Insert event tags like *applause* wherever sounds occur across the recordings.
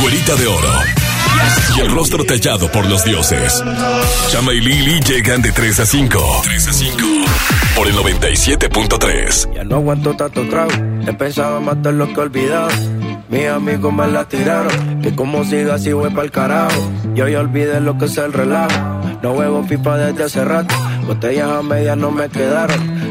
güerita de oro. Y el rostro tallado por los dioses. Chama y Lili llegan de 3 a 5. 3 a 5. Por el 97.3. Ya no aguanto tanto trago. He pensado matar lo que olvidado. Mis amigos me la tiraron. Que como siga así voy pa'l carajo. Yo ya olvidé lo que es el relajo. No huevo pipa desde hace rato. Botellas a medias no me quedaron.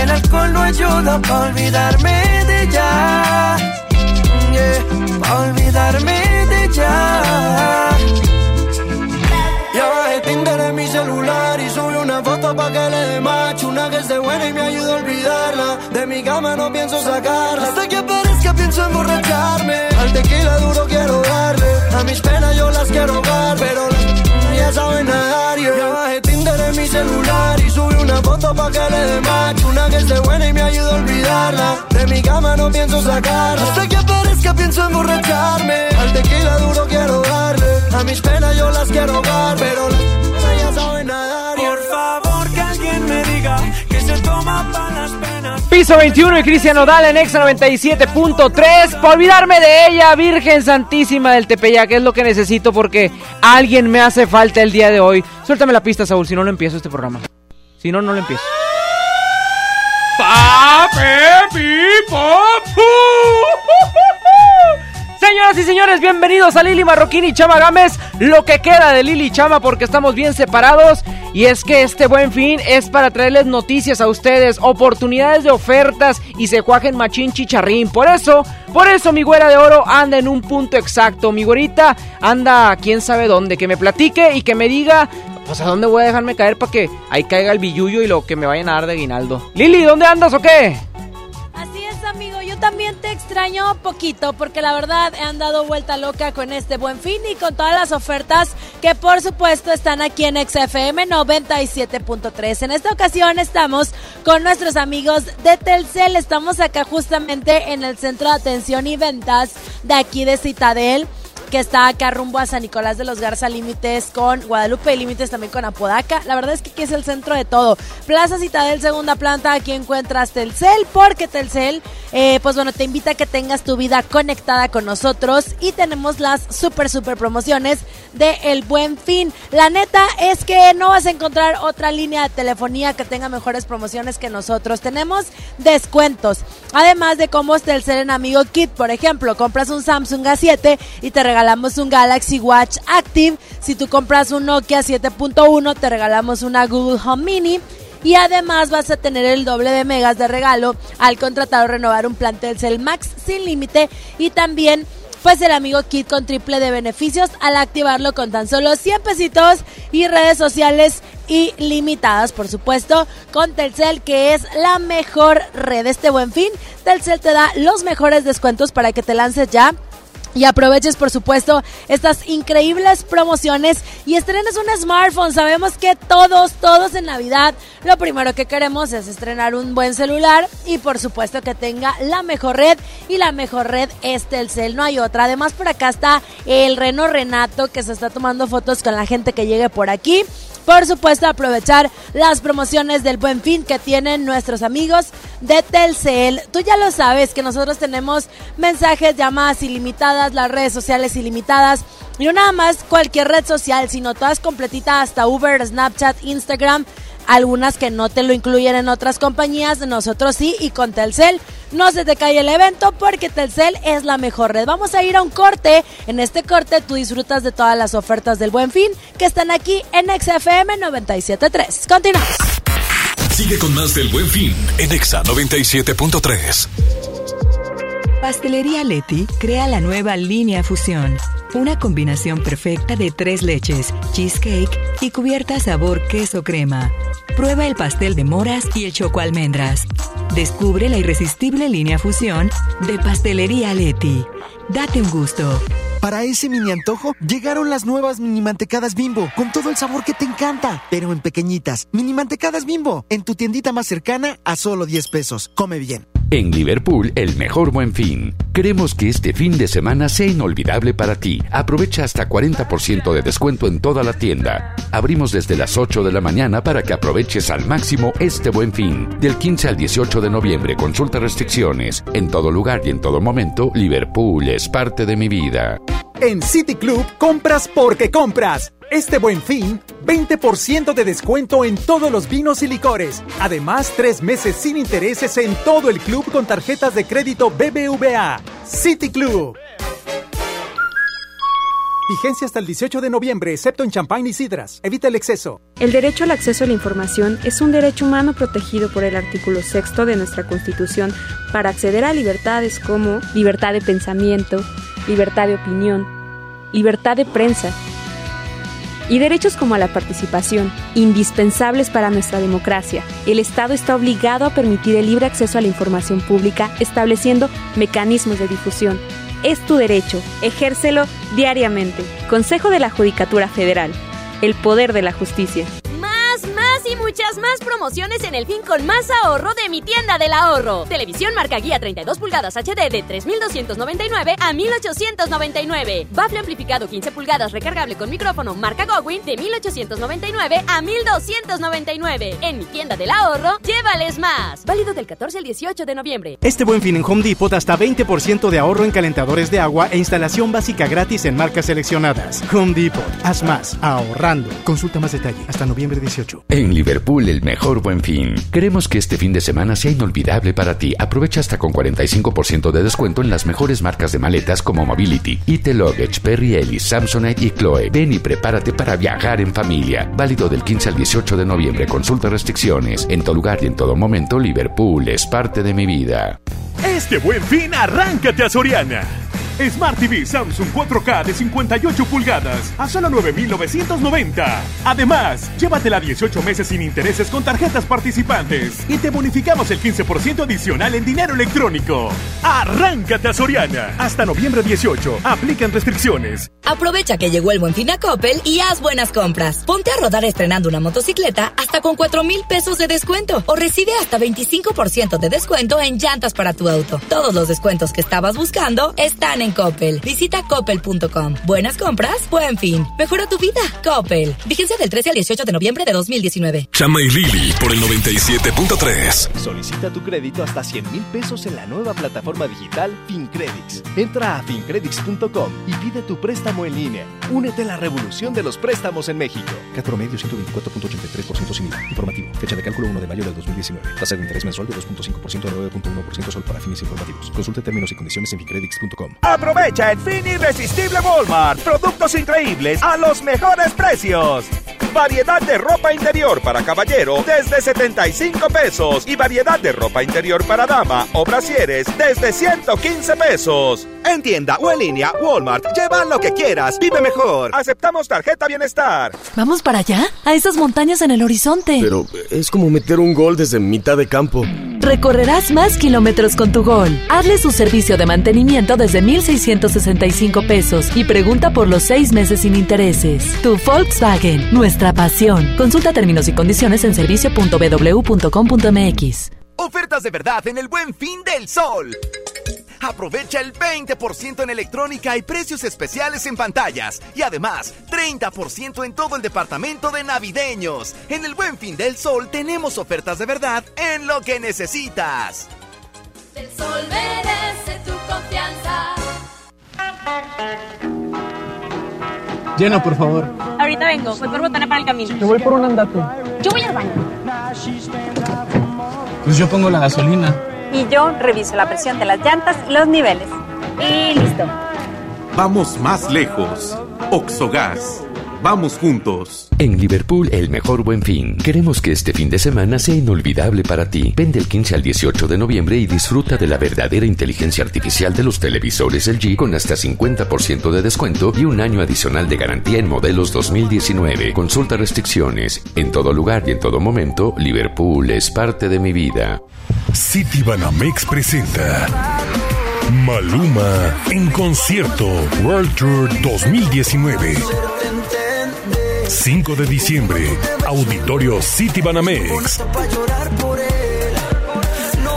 el alcohol no ayuda para olvidarme de ella. Yeah, para olvidarme de ella. Ya bajé Tinder en mi celular y subí una foto pa' que le dé match Una que esté buena y me ayuda a olvidarla De mi cama no pienso sacarla Hasta que aparezca pienso emborracharme Al tequila duro quiero darle A mis penas yo las quiero ahogar Pero ya saben nadar yeah. Ya En mi celular y subí una foto pa' que le dé match. Una que esté buena y me ayuda a olvidarla. De mi cama no pienso sacarla. Hasta que aparezca pienso emborracharme. Al tequila duro quiero darle. A mis penas yo las quiero ahogar Pero las ya saben nadar. Por favor que alguien me diga que se toma para las penas. Piso 21 y Cristian Nodal en Exa 97.3. Por olvidarme de ella, Virgen Santísima del Tepeyac, es lo que necesito porque alguien me hace falta el día de hoy. Suéltame la pista, Saúl, si no, no empiezo este programa. Si no, no lo empiezo. Señoras y señores, bienvenidos a Lili Marroquín y Chama Gámez. Lo que queda de Lili y Chama porque estamos bien separados. Y es que este buen fin es para traerles noticias a ustedes, oportunidades de ofertas y se cuajen machín chicharrín. Por eso, por eso mi güera de oro anda en un punto exacto. Mi güerita anda quién sabe dónde. Que me platique y que me diga, pues a dónde voy a dejarme caer para que ahí caiga el billuyo y lo que me vayan a dar de guinaldo. Lili, ¿dónde andas o qué? También te extraño poquito porque la verdad he andado vuelta loca con este buen fin y con todas las ofertas que por supuesto están aquí en XFM 97.3. En esta ocasión estamos con nuestros amigos de Telcel. Estamos acá justamente en el centro de atención y ventas de aquí de Citadel que está acá rumbo a San Nicolás de los Garza, límites con Guadalupe y límites también con Apodaca. La verdad es que aquí es el centro de todo. Plaza Citadel, segunda planta, aquí encuentras Telcel, porque Telcel, eh, pues bueno, te invita a que tengas tu vida conectada con nosotros y tenemos las super, super promociones de El Buen Fin. La neta es que no vas a encontrar otra línea de telefonía que tenga mejores promociones que nosotros. Tenemos descuentos, además de combos Telcel en Amigo Kit, por ejemplo, compras un Samsung A7 y te regalas regalamos un Galaxy Watch Active. Si tú compras un Nokia 7.1, te regalamos una Google Home Mini. Y además vas a tener el doble de megas de regalo al contratar o renovar un plan Telcel Max sin límite. Y también pues el amigo Kit con triple de beneficios al activarlo con tan solo 100 pesitos y redes sociales ilimitadas, por supuesto, con Telcel, que es la mejor red. Este buen fin, Telcel te da los mejores descuentos para que te lances ya y aproveches, por supuesto, estas increíbles promociones y estrenes un smartphone. Sabemos que todos, todos en Navidad, lo primero que queremos es estrenar un buen celular y por supuesto que tenga la mejor red y la mejor red es Telcel, no hay otra. Además, por acá está el Reno Renato que se está tomando fotos con la gente que llegue por aquí por supuesto aprovechar las promociones del buen fin que tienen nuestros amigos de Telcel. Tú ya lo sabes que nosotros tenemos mensajes, llamadas ilimitadas, las redes sociales ilimitadas. Y no nada más cualquier red social, sino todas completitas hasta Uber, Snapchat, Instagram algunas que no te lo incluyen en otras compañías, nosotros sí, y con Telcel no se te cae el evento porque Telcel es la mejor red. Vamos a ir a un corte. En este corte tú disfrutas de todas las ofertas del Buen Fin que están aquí en XFM 973. Continuamos. Sigue con más del Buen Fin en Exa 97.3. Pastelería Leti crea la nueva línea Fusión, una combinación perfecta de tres leches, cheesecake y cubierta sabor queso crema. Prueba el pastel de moras y el choco almendras. Descubre la irresistible línea Fusión de Pastelería Leti. Date un gusto. Para ese mini antojo, llegaron las nuevas mini mantecadas bimbo, con todo el sabor que te encanta, pero en pequeñitas. Mini mantecadas bimbo, en tu tiendita más cercana a solo 10 pesos. Come bien. En Liverpool, el mejor buen fin. Queremos que este fin de semana sea inolvidable para ti. Aprovecha hasta 40% de descuento en toda la tienda. Abrimos desde las 8 de la mañana para que aproveches al máximo este buen fin. Del 15 al 18 de noviembre, consulta restricciones. En todo lugar y en todo momento, Liverpool es parte de mi vida. En City Club, compras porque compras. Este buen fin, 20% de descuento en todos los vinos y licores. Además, tres meses sin intereses en todo el club con tarjetas de crédito BBVA. City Club. Vigencia hasta el 18 de noviembre, excepto en champán y sidras. Evita el exceso. El derecho al acceso a la información es un derecho humano protegido por el artículo 6 de nuestra Constitución para acceder a libertades como libertad de pensamiento, libertad de opinión, libertad de prensa y derechos como a la participación, indispensables para nuestra democracia. El Estado está obligado a permitir el libre acceso a la información pública, estableciendo mecanismos de difusión. Es tu derecho, ejércelo diariamente. Consejo de la Judicatura Federal. El poder de la justicia y muchas más promociones en el fin con más ahorro de mi tienda del ahorro. Televisión marca guía 32 pulgadas HD de 3.299 a 1.899. Bafle amplificado 15 pulgadas recargable con micrófono marca Gowin de 1.899 a 1.299. En mi tienda del ahorro, llévales más. Válido del 14 al 18 de noviembre. Este buen fin en Home Depot hasta 20% de ahorro en calentadores de agua e instalación básica gratis en marcas seleccionadas. Home Depot, haz más, ahorrando. Consulta más detalle hasta noviembre 18. En Liverpool, el mejor buen fin. Queremos que este fin de semana sea inolvidable para ti. Aprovecha hasta con 45% de descuento en las mejores marcas de maletas como Mobility, IT Luggage, Perry Ellis, Samsonite y Chloe. Ven y prepárate para viajar en familia. Válido del 15 al 18 de noviembre. Consulta restricciones. En todo lugar y en todo momento, Liverpool es parte de mi vida. Este buen fin, arráncate a Soriana. Smart TV Samsung 4K de 58 pulgadas a solo 9,990. Además, llévatela 18 meses sin intereses con tarjetas participantes y te bonificamos el 15% adicional en dinero electrónico. Arráncate a Soriana. Hasta noviembre 18. Aplican restricciones. Aprovecha que llegó el buen fin a Coppel y haz buenas compras. Ponte a rodar estrenando una motocicleta hasta con 4 mil pesos de descuento o recibe hasta 25% de descuento en llantas para tu auto. Todos los descuentos que estabas buscando están en Coppel. Visita coppel.com. Buenas compras, buen fin. Mejora tu vida. Coppel. Vigencia del 13 al 18 de noviembre de 2019. Chama y Lili por el 97.3. Solicita tu crédito hasta 100 mil pesos en la nueva plataforma digital FinCredits. Entra a fincredits.com y pide tu préstamo en línea. Únete a la revolución de los préstamos en México. Cat promedio 124.83% sin IVA. Informativo. Fecha de cálculo 1 de mayo del 2019. Tasa de interés mensual de 2.5% a 9.1% solo para fines informativos. Consulte términos y condiciones en fincredits.com. Aprovecha el fin irresistible Walmart. Productos increíbles a los mejores precios. Variedad de ropa interior para caballero desde 75 pesos y variedad de ropa interior para dama o brasieres desde 115 pesos. En tienda o en línea, Walmart. Lleva lo que quieras. Vive mejor. Aceptamos tarjeta bienestar. ¿Vamos para allá? A esas montañas en el horizonte. Pero es como meter un gol desde mitad de campo. Recorrerás más kilómetros con tu gol. Hazle su servicio de mantenimiento desde 1,665 pesos y pregunta por los seis meses sin intereses. Tu Volkswagen, nuestra pasión. Consulta términos y condiciones en servicio.bw.com.mx. Ofertas de verdad en el buen fin del sol. Aprovecha el 20% en electrónica y precios especiales en pantallas. Y además, 30% en todo el departamento de navideños. En el Buen Fin del Sol tenemos ofertas de verdad en lo que necesitas. El sol merece tu confianza. Llena, por favor. Ahorita vengo, voy por botana para el camino. Yo voy por un andate. Yo voy al baño. Pues yo pongo la gasolina. Y yo reviso la presión de las llantas y los niveles. Y listo. Vamos más lejos. Oxogas. Vamos juntos. En Liverpool, el mejor buen fin. Queremos que este fin de semana sea inolvidable para ti. Ven del 15 al 18 de noviembre y disfruta de la verdadera inteligencia artificial de los televisores LG con hasta 50% de descuento y un año adicional de garantía en modelos 2019. Consulta restricciones. En todo lugar y en todo momento, Liverpool es parte de mi vida. City Banamex presenta Maluma en concierto World Tour 2019. 5 de diciembre, Auditorio City Banamex.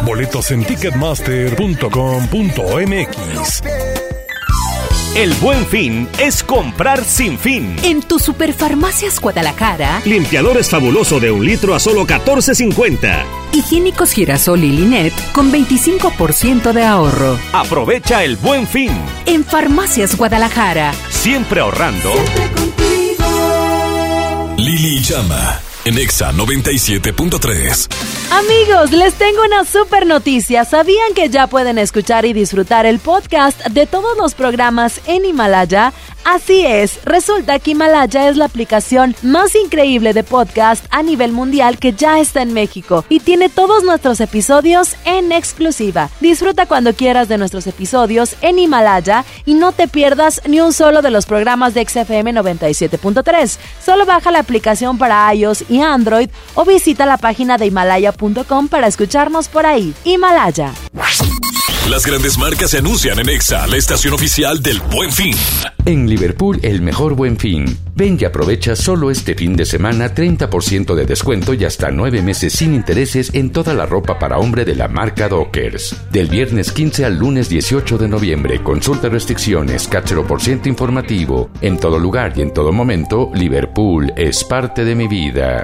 Boletos en ticketmaster.com.mx. El buen fin es comprar sin fin. En tu Superfarmacias Guadalajara, Limpiadores fabuloso de un litro a solo 14.50. higiénicos girasol y Linet con 25% de ahorro. Aprovecha el buen fin. En Farmacias Guadalajara. Siempre ahorrando. Lili Llama en Exa 97.3. Amigos, les tengo una super noticia. ¿Sabían que ya pueden escuchar y disfrutar el podcast de todos los programas en Himalaya? Así es, resulta que Himalaya es la aplicación más increíble de podcast a nivel mundial que ya está en México y tiene todos nuestros episodios en exclusiva. Disfruta cuando quieras de nuestros episodios en Himalaya y no te pierdas ni un solo de los programas de XFM 97.3. Solo baja la aplicación para iOS y Android o visita la página de himalaya.com para escucharnos por ahí. Himalaya. Las grandes marcas se anuncian en Exa, la estación oficial del Buen Fin. En Liverpool, el mejor buen fin. Ven y aprovecha solo este fin de semana 30% de descuento y hasta 9 meses sin intereses en toda la ropa para hombre de la marca Dockers. Del viernes 15 al lunes 18 de noviembre, consulta restricciones, por ciento informativo. En todo lugar y en todo momento, Liverpool es parte de mi vida.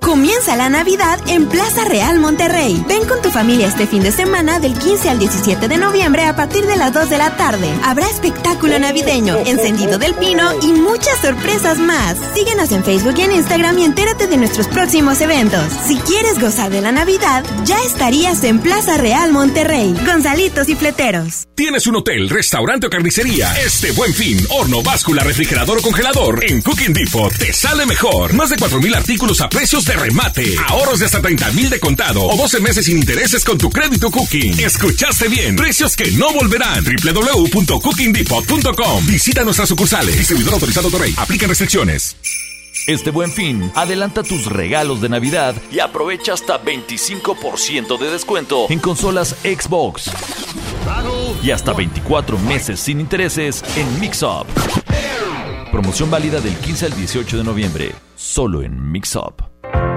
Comienza la Navidad en Plaza Real Monterrey. Ven con tu familia este fin de semana del 15 al 17 de noviembre a partir de las 2 de la tarde. Habrá espectáculo navideño, encendido del pino y muchas sorpresas más. Síguenos en Facebook y en Instagram y entérate de nuestros próximos eventos. Si quieres gozar de la Navidad, ya estarías en Plaza Real Monterrey. Gonzalitos y Fleteros. Tienes un hotel, restaurante o carnicería. Este buen fin, horno, báscula, refrigerador o congelador. En Cooking Depot te sale mejor. Más de 4.000 artículos a precios de remate. Ahorros de hasta 30 mil de contado o 12 meses sin intereses con tu crédito Cooking. Escuchaste bien. Precios que no volverán. www.cookingdepot.com. Visita nuestras sucursales. Distribuidor autorizado Torrey. Aplica restricciones. Este buen fin, adelanta tus regalos de Navidad y aprovecha hasta 25% de descuento en consolas Xbox. Y hasta 24 meses sin intereses en Mixup. Promoción válida del 15 al 18 de noviembre, solo en Mixup.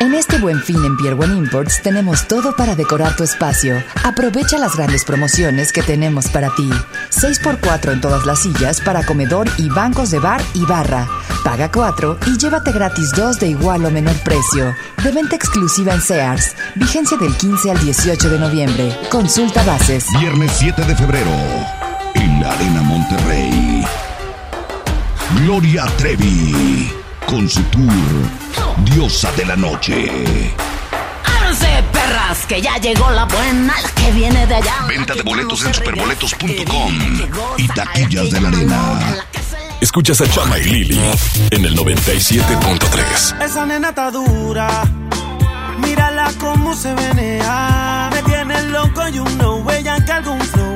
En este buen fin en Pier One Imports tenemos todo para decorar tu espacio. Aprovecha las grandes promociones que tenemos para ti. 6x4 en todas las sillas para comedor y bancos de bar y barra. Paga 4 y llévate gratis 2 de igual o menor precio. De venta exclusiva en Sears. Vigencia del 15 al 18 de noviembre. Consulta bases. Viernes 7 de febrero. En la Arena Monterrey. Gloria Trevi. Con su tour Diosa de la Noche. Ábranse, perras, que ya llegó la buena, la que viene de allá. Venta de boletos en superboletos.com y taquillas de la arena. Escuchas a Chama y Lili en el 97.3. Esa nena está dura. Mírala cómo se venea. Me tiene loco y un no huella que algún flow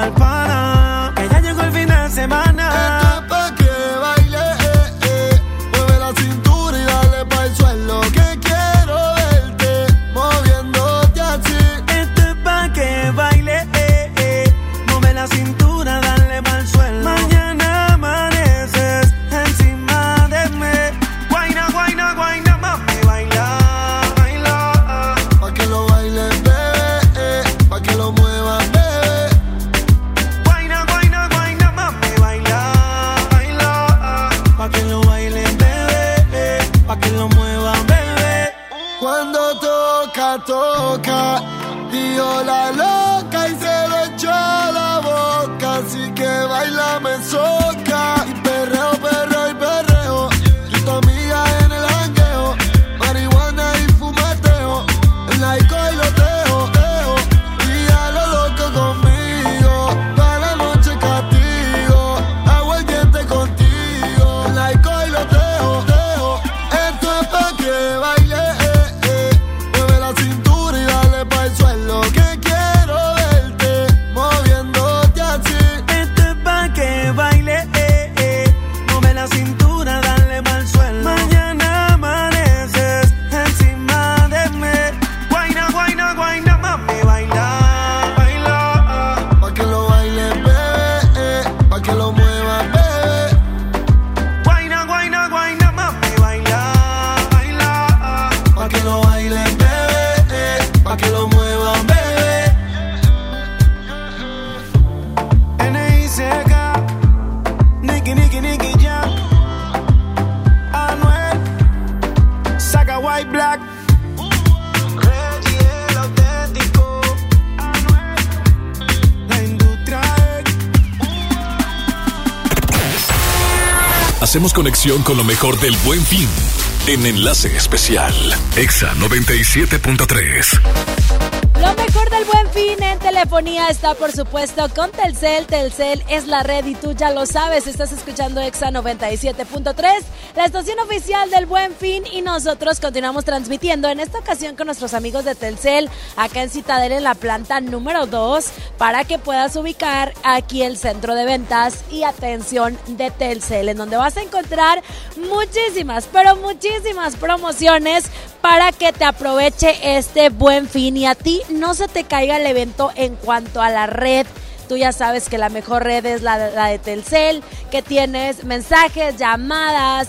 mal con lo mejor del buen fin en Enlace Especial. Exa 97.3. Lo mejor del buen fin en telefonía está, por supuesto, con Telcel. Telcel es la red y tú ya lo sabes. Estás escuchando Exa 97.3, la estación oficial del buen fin. Y nosotros continuamos transmitiendo en esta ocasión con nuestros amigos de Telcel, acá en Citadel, en la planta número 2, para que puedas ubicar aquí el centro de ventas y atención de Telcel, en donde vas a encontrar muchísimas, pero muchísimas promociones para que te aproveche este buen fin y a ti no se te caiga el evento en cuanto a la red. Tú ya sabes que la mejor red es la, de Telcel, que tienes mensajes, llamadas,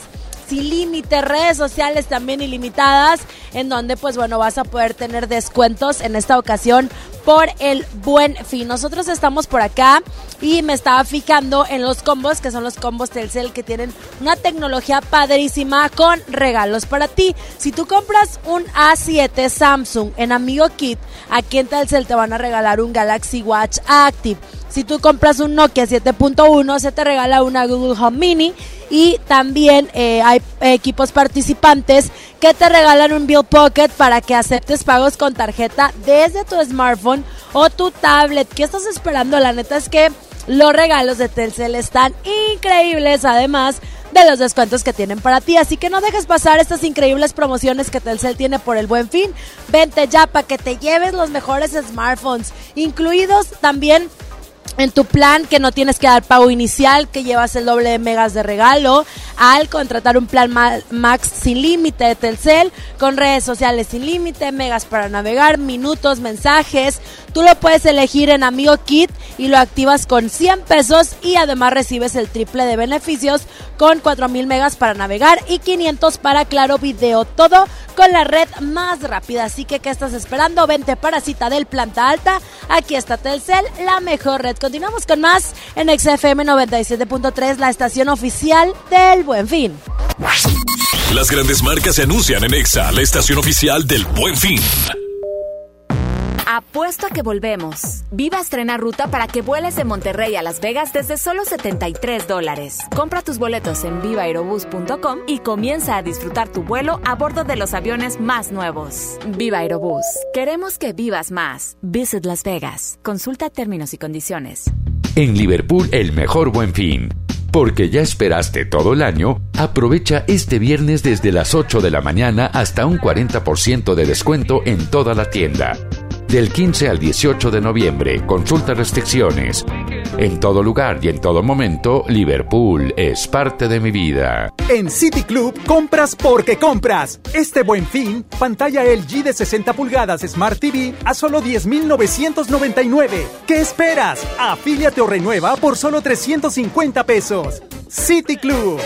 sin límite, redes sociales también ilimitadas, en donde pues bueno vas a poder tener descuentos en esta ocasión por el buen fin. Nosotros estamos por acá y me estaba fijando en los combos, que son los combos Telcel que tienen una tecnología padrísima con regalos para ti. Si tú compras un A7 Samsung en Amigo Kit, aquí en Telcel te van a regalar un Galaxy Watch Active. Si tú compras un Nokia 7.1, se te regala una Google Home Mini y también eh, hay equipos participantes que te regalan un Bill Pocket para que aceptes pagos con tarjeta desde tu smartphone o tu tablet. ¿Qué estás esperando? La neta es que los regalos de Telcel están increíbles, además de los descuentos que tienen para ti. Así que no dejes pasar estas increíbles promociones que Telcel tiene por el buen fin. Vente ya para que te lleves los mejores smartphones, incluidos también en tu plan que no tienes que dar pago inicial, que llevas el doble de megas de regalo, al contratar un plan max sin límite de Telcel, con redes sociales sin límite, megas para navegar, minutos, mensajes. Tú lo puedes elegir en Amigo Kit y lo activas con 100 pesos y además recibes el triple de beneficios con 4000 megas para navegar y 500 para Claro Video. Todo con la red más rápida. Así que, ¿qué estás esperando? Vente para cita del Planta Alta. Aquí está Telcel, la mejor red. Continuamos con más en XFM 97.3, la estación oficial del Buen Fin. Las grandes marcas se anuncian en EXA, la estación oficial del Buen Fin. Apuesto a que volvemos. Viva estrena ruta para que vueles de Monterrey a Las Vegas desde solo 73 dólares. Compra tus boletos en vivaerobus.com y comienza a disfrutar tu vuelo a bordo de los aviones más nuevos. Viva Aerobús. Queremos que vivas más. Visit Las Vegas. Consulta términos y condiciones. En Liverpool, el mejor buen fin. Porque ya esperaste todo el año, aprovecha este viernes desde las 8 de la mañana hasta un 40% de descuento en toda la tienda. Del 15 al 18 de noviembre, consulta restricciones. En todo lugar y en todo momento, Liverpool es parte de mi vida. En City Club, compras porque compras. Este buen fin, pantalla LG de 60 pulgadas Smart TV a solo 10,999. ¿Qué esperas? Afíliate o renueva por solo 350 pesos. City Club.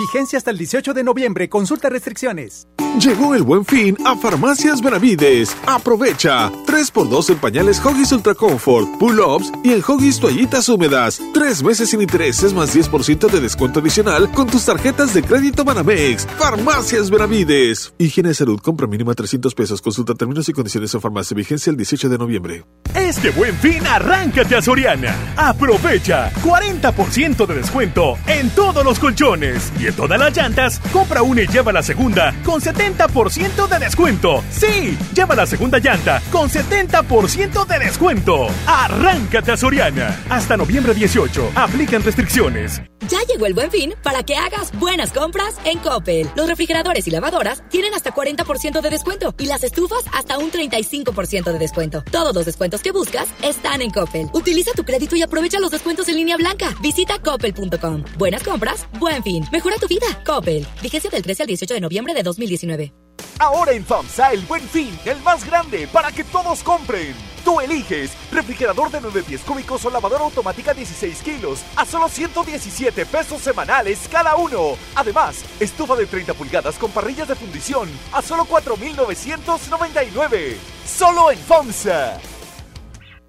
Vigencia hasta el 18 de noviembre. Consulta restricciones. Llegó el buen fin a Farmacias Benavides. Aprovecha. 3x2 en pañales Hoggies Ultra Comfort, pull-ups y en Hoggies toallitas húmedas. Tres meses sin intereses más 10% de descuento adicional con tus tarjetas de crédito Banamex. Farmacias Benavides. Higiene de salud. Compra mínima 300 pesos. Consulta términos y condiciones en farmacia. Vigencia el 18 de noviembre. Este buen fin, arráncate a Soriana. Aprovecha 40% de descuento en todos los colchones y en todas las llantas. Compra una y lleva la segunda con 70% de descuento. Sí, lleva la segunda llanta con 70% de descuento. Arráncate a Soriana. Hasta noviembre 18. Aplican restricciones. Ya llegó el buen fin para que hagas buenas compras en Coppel. Los refrigeradores y lavadoras tienen hasta 40% de descuento y las estufas hasta un 35% de descuento. Todos los descuentos que buscas están en Coppel. Utiliza tu crédito y aprovecha los descuentos en línea blanca. Visita coppel.com. Buenas compras, buen fin. Mejora tu vida. Coppel. Vigencia del 13 al 18 de noviembre de 2019. Ahora en FAMSA el buen fin, el más grande para que todos compren. Tú eliges refrigerador de 9 pies cúbicos o lavadora automática 16 kilos a solo 117 pesos semanales cada uno. Además, estufa de 30 pulgadas con parrillas de fundición a solo 4,999. Solo en FAMSA.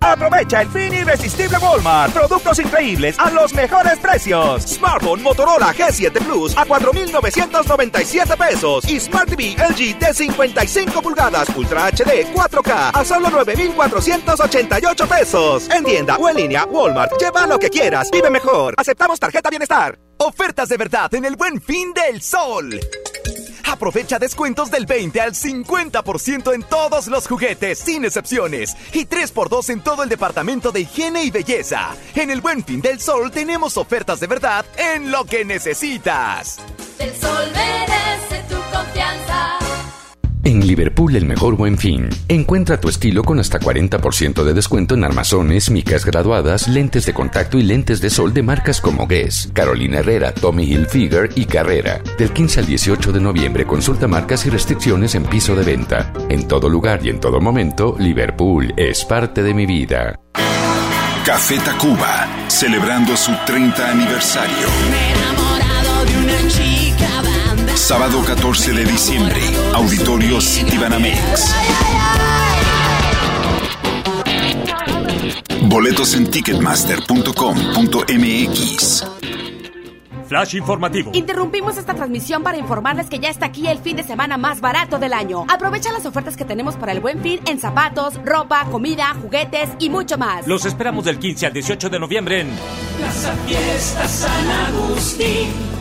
Aprovecha el fin irresistible Walmart. Productos increíbles a los mejores precios. Smartphone Motorola G7 Plus a 4,997 pesos. Y Smart TV LG de 55 pulgadas Ultra HD 4K a solo 9,488 pesos. En tienda o en línea, Walmart. Lleva lo que quieras. Vive mejor. Aceptamos tarjeta bienestar. Ofertas de verdad en el buen fin del sol. Aprovecha descuentos del 20 al 50% en todos los juguetes, sin excepciones. Y 3x2 en todo el departamento de higiene y belleza. En el Buen Fin del Sol tenemos ofertas de verdad en lo que necesitas. Del sol merece tu confianza. En Liverpool el mejor buen fin. Encuentra tu estilo con hasta 40% de descuento en armazones, micas graduadas, lentes de contacto y lentes de sol de marcas como Guess, Carolina Herrera, Tommy Hilfiger y Carrera. Del 15 al 18 de noviembre consulta marcas y restricciones en piso de venta. En todo lugar y en todo momento, Liverpool es parte de mi vida. Café Tacuba, celebrando su 30 aniversario. Sábado 14 de diciembre, Auditorio Citibanamex. Boletos en ticketmaster.com.mx. Flash informativo. Interrumpimos esta transmisión para informarles que ya está aquí el fin de semana más barato del año. Aprovecha las ofertas que tenemos para el buen fin en zapatos, ropa, comida, juguetes y mucho más. Los esperamos del 15 al 18 de noviembre en Plaza Fiesta San Agustín.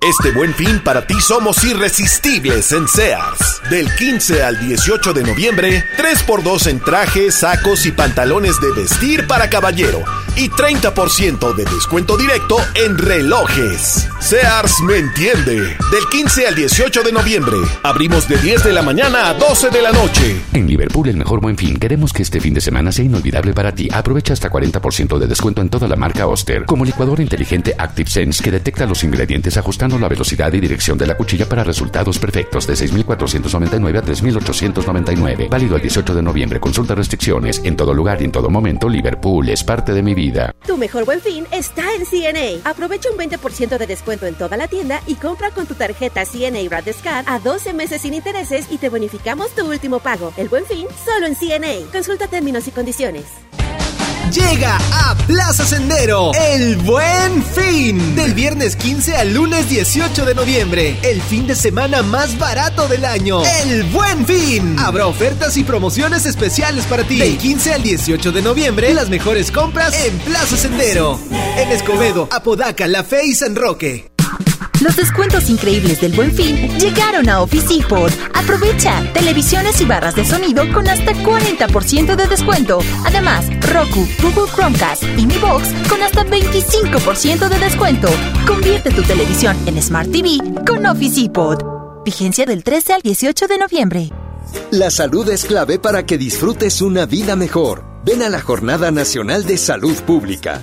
Este buen fin para ti somos irresistibles en Sears. Del 15 al 18 de noviembre, 3x2 en trajes, sacos y pantalones de vestir para caballero. Y 30% de descuento directo en relojes. Sears me entiende. Del 15 al 18 de noviembre, abrimos de 10 de la mañana a 12 de la noche. En Liverpool el mejor buen fin. Queremos que este fin de semana sea inolvidable para ti. Aprovecha hasta 40% de descuento en toda la marca Oster. Como licuador inteligente Active Sense que detecta los ingredientes ajustando la velocidad y dirección de la cuchilla para resultados perfectos de 6.499 a 3.899. Válido el 18 de noviembre. Consulta restricciones. En todo lugar y en todo momento, Liverpool es parte de mi vida. Tu mejor buen fin está en CNA. Aprovecha un 20% de descuento en toda la tienda y compra con tu tarjeta CNA Radescard a 12 meses sin intereses y te bonificamos tu último pago. El buen fin solo en CNA. Consulta términos y condiciones. Llega a Plaza Sendero el buen fin. Del viernes 15 al lunes 18 de noviembre. El fin de semana más barato del año. El buen fin. Habrá ofertas y promociones especiales para ti. Del 15 al 18 de noviembre, las mejores compras en Plaza Sendero. En Escobedo, Apodaca, La Fe y San Roque. Los descuentos increíbles del Buen Fin llegaron a Office. Aprovecha televisiones y barras de sonido con hasta 40% de descuento. Además, Roku, Google Chromecast y Mi Box con hasta 25% de descuento. Convierte tu televisión en Smart TV con Office. Vigencia del 13 al 18 de noviembre. La salud es clave para que disfrutes una vida mejor. Ven a la Jornada Nacional de Salud Pública.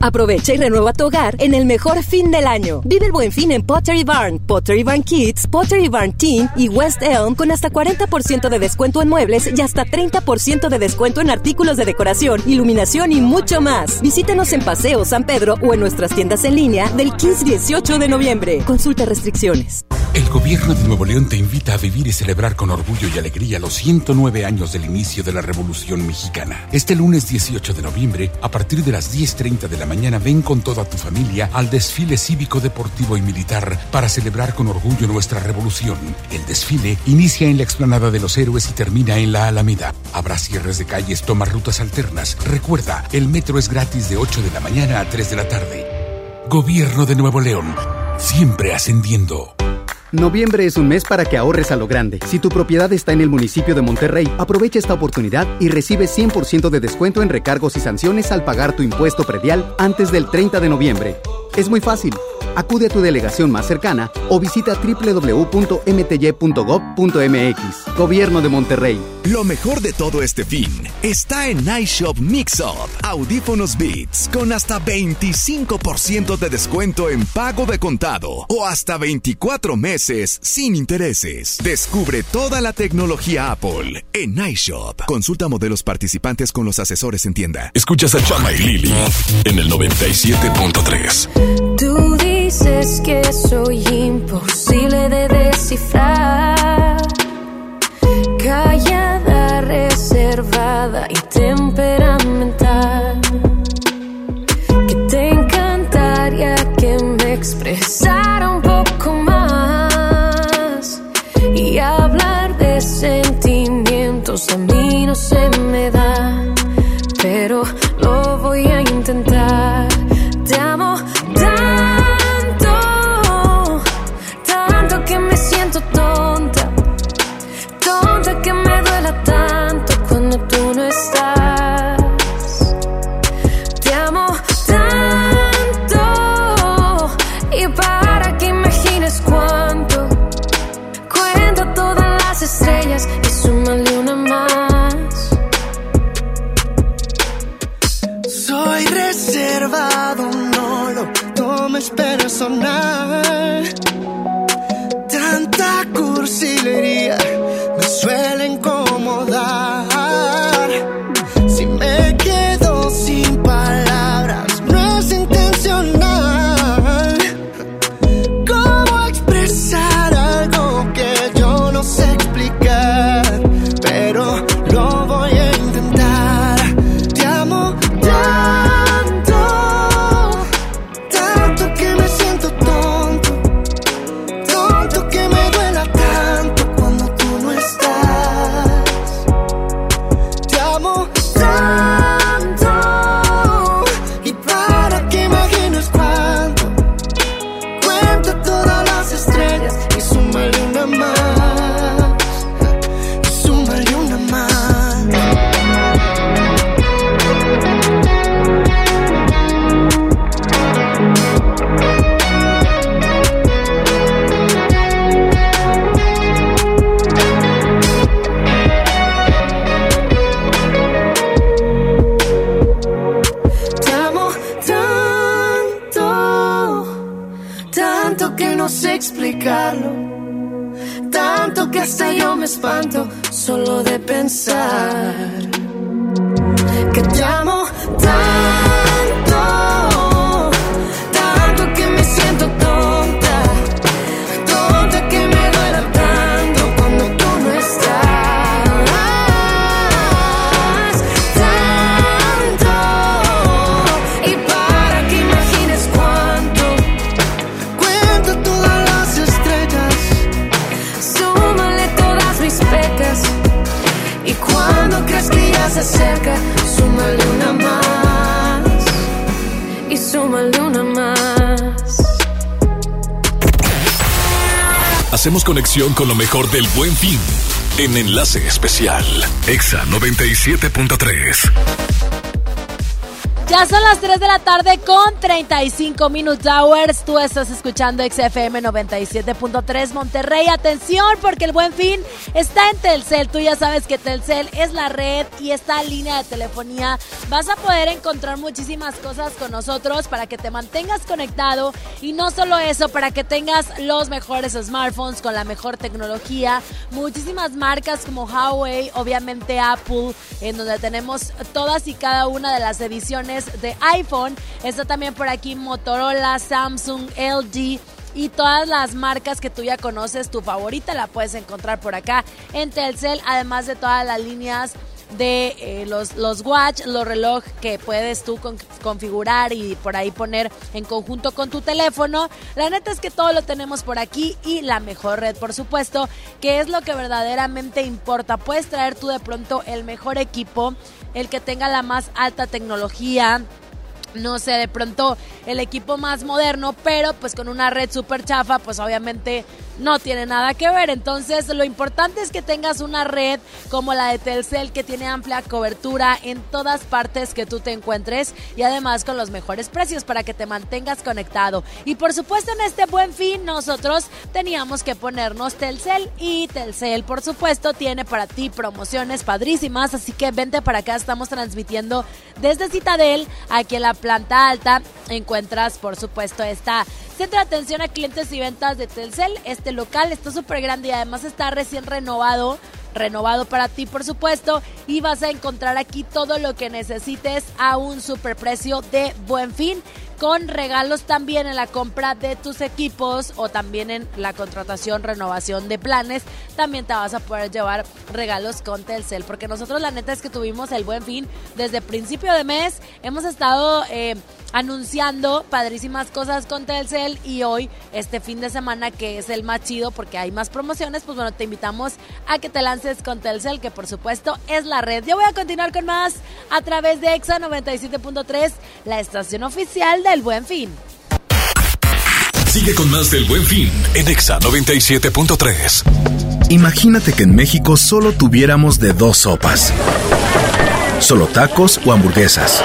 Aprovecha y renueva tu hogar en el mejor fin del año. Vive el buen fin en Pottery Barn, Pottery Barn Kids, Pottery Barn Teen y West Elm con hasta 40% de descuento en muebles y hasta 30% de descuento en artículos de decoración, iluminación y mucho más. Visítenos en Paseo San Pedro o en nuestras tiendas en línea del 15-18 de noviembre. Consulta restricciones. El gobierno de Nuevo León te invita a vivir y celebrar con orgullo y alegría los 109 años del inicio de la Revolución Mexicana. Este lunes 18 de noviembre, a partir de las 10.30 de la mañana ven con toda tu familia al desfile cívico, deportivo y militar para celebrar con orgullo nuestra revolución. El desfile inicia en la explanada de los héroes y termina en la Alameda. Habrá cierres de calles, toma rutas alternas. Recuerda, el metro es gratis de 8 de la mañana a 3 de la tarde. Gobierno de Nuevo León, siempre ascendiendo. Noviembre es un mes para que ahorres a lo grande. Si tu propiedad está en el municipio de Monterrey, aprovecha esta oportunidad y recibe 100% de descuento en recargos y sanciones al pagar tu impuesto predial antes del 30 de noviembre. Es muy fácil. Acude a tu delegación más cercana o visita www.mty.gov.mx. Gobierno de Monterrey. Lo mejor de todo este fin está en iShop Mixup. Audífonos Beats con hasta 25% de descuento en pago de contado o hasta 24 meses meses sin intereses. Descubre toda la tecnología Apple en iShop. Consulta modelos participantes con los asesores en tienda. Escuchas a Chama y Lili en el 97.3. Tú dices que soy imposible de descifrar. Callada, sentimientos a mí no se me da. Pero con lo mejor del buen fin en Enlace Especial. Exa 97.3. Ya son las 3 de la tarde con 35 Minutes Hours. Tú estás escuchando XFM 97.3 Monterrey. Atención, porque el buen fin está en Telcel. Tú ya sabes que Telcel es la red y esta línea de telefonía. Vas a poder encontrar muchísimas cosas con nosotros para que te mantengas conectado. Y no solo eso, para que tengas los mejores smartphones con la mejor tecnología. Muchísimas marcas como Huawei, obviamente Apple, en donde tenemos todas y cada una de las ediciones de iPhone. Está también por aquí Motorola, Samsung, LG. Y todas las marcas que tú ya conoces, tu favorita la puedes encontrar por acá en Telcel, además de todas las líneas de eh, los, los watch, los reloj que puedes tú con- configurar y por ahí poner en conjunto con tu teléfono. La neta es que todo lo tenemos por aquí y la mejor red, por supuesto, que es lo que verdaderamente importa. Puedes traer tú de pronto el mejor equipo, el que tenga la más alta tecnología no sé, de pronto el equipo más moderno, pero pues con una red súper chafa, pues obviamente no tiene nada que ver. Entonces, lo importante es que tengas una red como la de Telcel que tiene amplia cobertura en todas partes que tú te encuentres y además con los mejores precios para que te mantengas conectado. Y por supuesto, en este buen fin, nosotros teníamos que ponernos Telcel y Telcel, por supuesto, tiene para ti promociones padrísimas, así que vente para acá, estamos transmitiendo desde Citadel, aquí en la planta alta encuentras por supuesto esta Centro de atención a clientes y ventas de Telcel. Este local está súper grande y además está recién renovado renovado para ti, por supuesto, y vas a encontrar aquí todo lo que necesites a un superprecio de buen fin con regalos también en la compra de tus equipos o también en la contratación, renovación de planes. También te vas a poder llevar regalos con Telcel, porque nosotros la neta es que tuvimos el buen fin desde principio de mes. Hemos estado eh, anunciando padrísimas cosas con Telcel y hoy, este fin de semana que es el más chido porque hay más promociones, pues bueno, te invitamos a que te lances con Telcel, que por supuesto es la red. Yo voy a continuar con más a través de EXA 97.3, la estación oficial del Buen Fin. Sigue con más del Buen Fin en EXA 97.3. Imagínate que en México solo tuviéramos de dos sopas. Solo tacos o hamburguesas.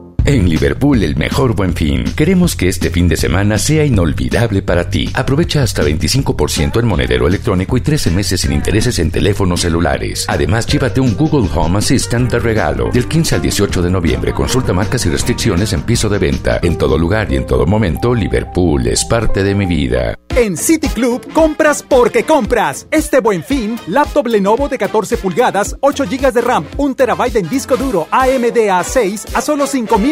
En Liverpool, el mejor buen fin. Queremos que este fin de semana sea inolvidable para ti. Aprovecha hasta 25% en monedero electrónico y 13 meses sin intereses en teléfonos celulares. Además, llévate un Google Home Assistant de regalo. Del 15 al 18 de noviembre, consulta marcas y restricciones en piso de venta. En todo lugar y en todo momento, Liverpool es parte de mi vida. En City Club compras porque compras. Este buen fin, laptop Lenovo de 14 pulgadas, 8 GB de RAM, 1 TB en disco duro AMD A6 a solo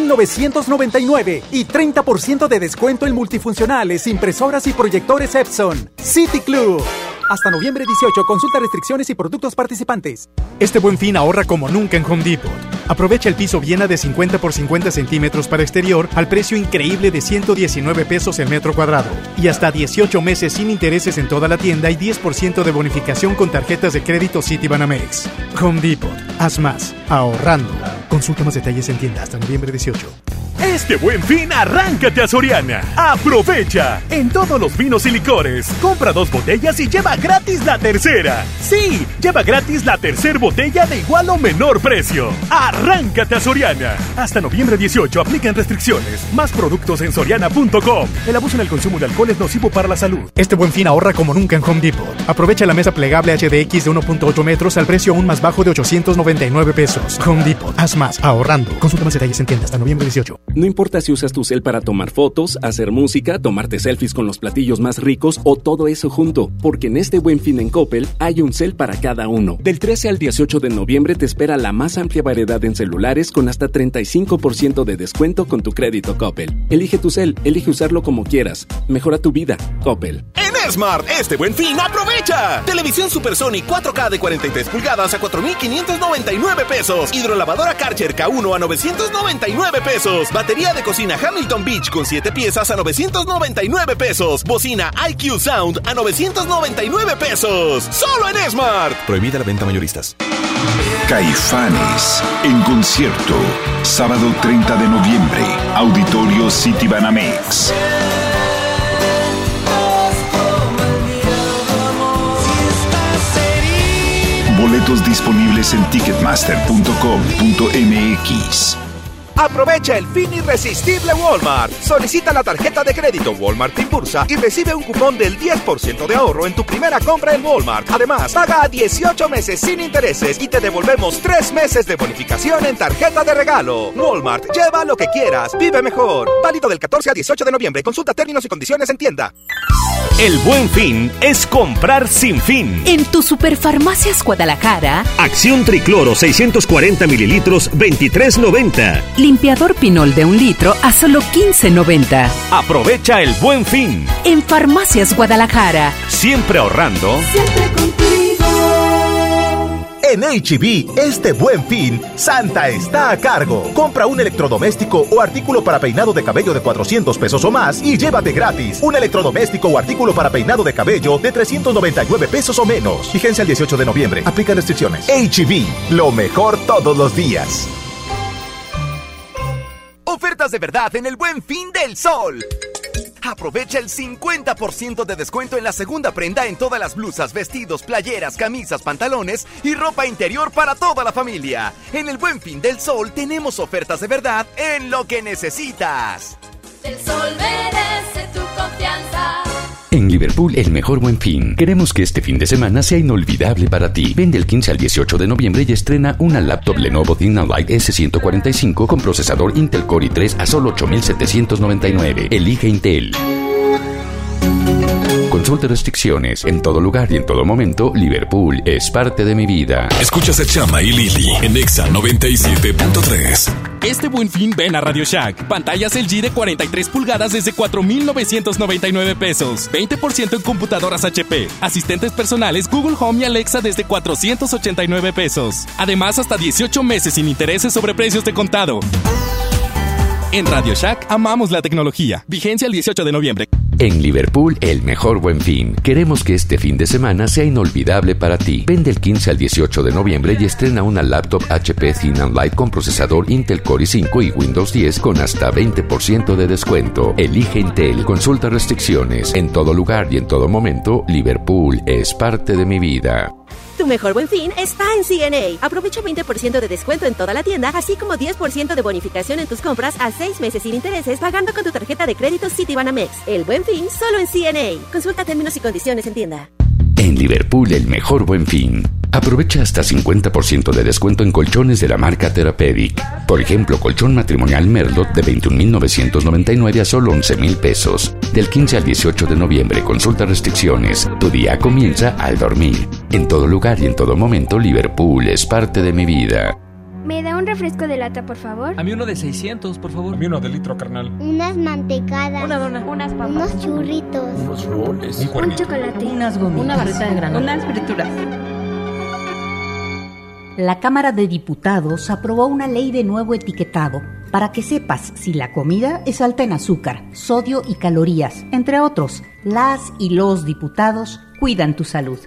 5,999 y 30% de descuento en multifuncionales, impresoras y proyectores Epson. City Club. Hasta noviembre 18, consulta restricciones y productos participantes. Este buen fin ahorra como nunca en Home Depot. Aprovecha el piso Viena de 50 por 50 centímetros para exterior al precio increíble de 119 pesos el metro cuadrado. Y hasta 18 meses sin intereses en toda la tienda y 10% de bonificación con tarjetas de crédito Citibanamex. Home Depot. Haz más. Ahorrando. Consulta más detalles en tienda hasta noviembre 18. Este buen fin, arráncate a Soriana. Aprovecha. En todos los vinos y licores. Compra dos botellas y lleva gratis la tercera. Sí, lleva gratis la tercera botella de igual o menor precio. Arráncate a Soriana. Hasta noviembre 18 aplican restricciones. Más productos en soriana.com. El abuso en el consumo de alcohol es nocivo para la salud. Este buen fin ahorra como nunca en Home Depot. Aprovecha la mesa plegable HDX de 1.8 metros al precio aún más bajo de 899 pesos. Home Depot. Haz más ahorrando. Consulta más detalles en tienda hasta noviembre 18. No importa si usas tu cel para tomar fotos, hacer música, tomarte selfies con los platillos más ricos o todo eso junto, porque en este buen fin en Coppel hay un cel para cada uno. Del 13 al 18 de noviembre te espera la más amplia variedad en celulares con hasta 35% de descuento con tu crédito Coppel. Elige tu cel, elige usarlo como quieras. Mejora tu vida. Coppel. Smart, este buen fin, aprovecha. Televisión Super Sony 4K de 43 pulgadas a 4,599 pesos. Hidrolavadora Karcher K1 a 999 pesos. Batería de cocina Hamilton Beach con 7 piezas a 999 pesos. Bocina IQ Sound a 999 pesos. Solo en Smart. Prohibida la venta mayoristas. Caifanes en concierto. Sábado 30 de noviembre. Auditorio City Banamex. Boletos disponibles en ticketmaster.com.mx. Aprovecha el fin irresistible Walmart. Solicita la tarjeta de crédito Walmart Impulsa y recibe un cupón del 10% de ahorro en tu primera compra en Walmart. Además, paga a 18 meses sin intereses y te devolvemos 3 meses de bonificación en tarjeta de regalo. Walmart, lleva lo que quieras, vive mejor. Válido del 14 al 18 de noviembre. Consulta términos y condiciones en tienda. El buen fin es comprar sin fin. En tu Superfarmacias Guadalajara, Acción Tricloro 640 mililitros 23.90. limpiador Pinol de un litro a solo 15.90. Aprovecha el buen fin. En Farmacias Guadalajara. Siempre ahorrando. En HB, este buen fin, Santa está a cargo. Compra un electrodoméstico o artículo para peinado de cabello de 400 pesos o más y llévate gratis un electrodoméstico o artículo para peinado de cabello de 399 pesos o menos. Vigencia el 18 de noviembre. Aplica restricciones. HB, lo mejor todos los días. Ofertas de verdad en el buen fin del sol. Aprovecha el 50% de descuento en la segunda prenda en todas las blusas, vestidos, playeras, camisas, pantalones y ropa interior para toda la familia. En el Buen Fin del Sol tenemos ofertas de verdad en lo que necesitas. El sol merece tu confianza. En Liverpool, el mejor buen fin. Queremos que este fin de semana sea inolvidable para ti. Vende el 15 al 18 de noviembre y estrena una laptop Lenovo ThinkPad S145 con procesador Intel Core i3 a solo 8,799. Elige Intel. Consulte restricciones. En todo lugar y en todo momento, Liverpool es parte de mi vida. Escuchas a Chama y Lili en Exa 97.3. Este buen fin ven a Radio Shack. Pantallas LG de 43 pulgadas desde 4,999 pesos. 20% en computadoras HP. Asistentes personales Google Home y Alexa desde 489 pesos. Además, hasta 18 meses sin intereses sobre precios de contado. En Radio Shack amamos la tecnología. Vigencia el 18 de noviembre. En Liverpool, el mejor buen fin. Queremos que este fin de semana sea inolvidable para ti. Vende el 15 al 18 de noviembre y estrena una laptop HP Thin and Light con procesador Intel Core i5 y Windows 10 con hasta 20% de descuento. Elige Intel. Consulta restricciones. En todo lugar y en todo momento, Liverpool es parte de mi vida. Tu mejor buen fin está en CNA. Aprovecha 20% de descuento en toda la tienda, así como 10% de bonificación en tus compras a 6 meses sin intereses pagando con tu tarjeta de crédito Citibanamex. El buen fin solo en CNA. Consulta términos y condiciones en tienda. En Liverpool, el mejor buen fin. Aprovecha hasta 50% de descuento en colchones de la marca Therapeutic. Por ejemplo, colchón matrimonial Merlot de 21,999 a solo 11,000 pesos. Del 15 al 18 de noviembre, consulta restricciones. Tu día comienza al dormir. En todo lugar y en todo momento, Liverpool es parte de mi vida. ¿Me da un refresco de lata, por favor? A mí uno de 600, por favor. A mí uno de litro, carnal. Unas mantecadas. Una dona. Unas papas. Unos churritos. Unos roles. Un, un chocolate. Unas gomitas. Una barrita de granola. Unas frituras. La Cámara de Diputados aprobó una ley de nuevo etiquetado para que sepas si la comida es alta en azúcar, sodio y calorías. Entre otros, las y los diputados cuidan tu salud.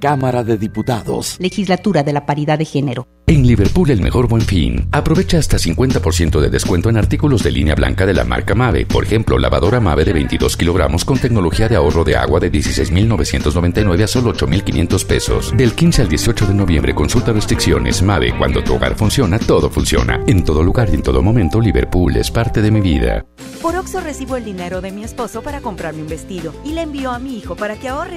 Cámara de Diputados. Legislatura de la Paridad de Género. En Liverpool, el mejor buen fin. Aprovecha hasta 50% de descuento en artículos de línea blanca de la marca Mave. Por ejemplo, lavadora Mave de 22 kilogramos con tecnología de ahorro de agua de 16,999 a solo 8,500 pesos. Del 15 al 18 de noviembre, consulta restricciones. Mave, cuando tu hogar funciona, todo funciona. En todo lugar y en todo momento, Liverpool es parte de mi vida. Por Oxo recibo el dinero de mi esposo para comprarme un vestido y le envío a mi hijo para que ahorre.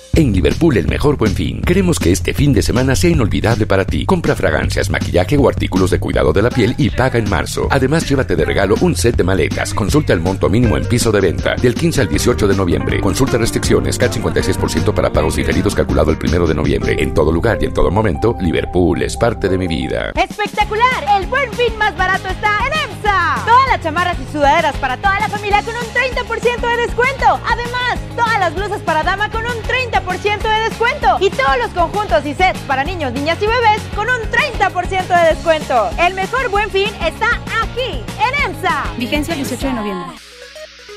En Liverpool, el mejor buen fin. Queremos que este fin de semana sea inolvidable para ti. Compra fragancias, maquillaje o artículos de cuidado de la piel y paga en marzo. Además, llévate de regalo un set de maletas. Consulta el monto mínimo en piso de venta. Del 15 al 18 de noviembre. Consulta restricciones. CAT 56% para pagos diferidos calculado el primero de noviembre. En todo lugar y en todo momento, Liverpool es parte de mi vida. ¡Espectacular! El buen fin más barato está en EMSA. Todas las chamarras y sudaderas para toda la familia con un 30% de descuento. Además, todas las blusas para dama con un 30% de descuento. Y todos los conjuntos y sets para niños, niñas y bebés con un 30% de descuento. El mejor buen fin está aquí, en EMSA. Vigencia el 18 de noviembre.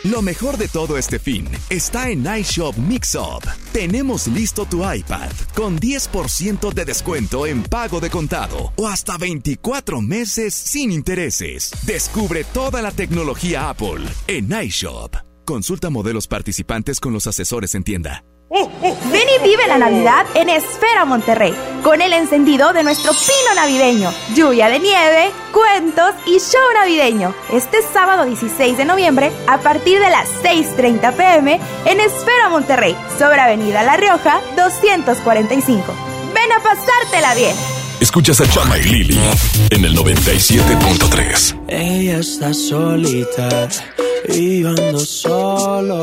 Lo mejor de todo este fin está en iShop Mix Up. Tenemos listo tu iPad con 10% de descuento en pago de contado o hasta 24 meses sin intereses. Descubre toda la tecnología Apple en iShop. Consulta modelos participantes con los asesores en tienda. Ven y vive la Navidad en Esfera Monterrey, con el encendido de nuestro pino navideño, lluvia de nieve, cuentos y show navideño. Este sábado 16 de noviembre, a partir de las 6.30 pm, en Esfera Monterrey, sobre Avenida La Rioja, 245. Ven a pasártela bien. Escuchas a Chama y Lili en el 97.3. Ella está solita y yo ando solo.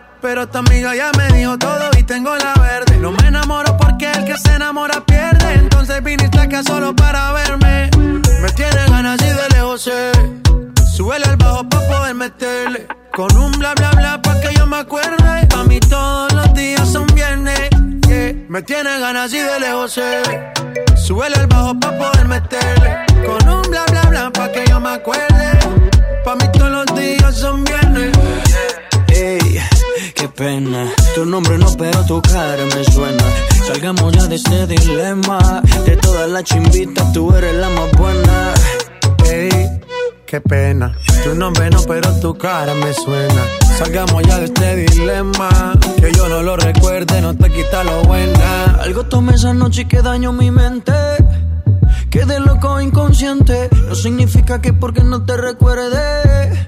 Pero tu amiga ya me dijo todo y tengo la verde. No me enamoro porque el que se enamora pierde. Entonces viniste acá solo para verme. Me tiene ganas y de lejos sé. Súbele al bajo pa' poder meterle. Con un bla bla bla pa' que yo me acuerde. Pa' mí todos los días son viernes. yeah. Me tiene ganas y de lejos sé. Súbele al bajo pa' poder meterle. Con un bla bla bla pa' que yo me acuerde. Pa' mí todos los días son viernes. Qué pena. Tu nombre no, pero tu cara me suena. Salgamos ya de este dilema. De todas las chimbitas, tú eres la más buena. Ey, qué pena. Tu nombre no, pero tu cara me suena. Salgamos ya de este dilema. Que yo no lo recuerde, no te quita lo buena. Algo tomé esa noche que dañó mi mente. Quedé loco inconsciente. No significa que porque no te recuerde.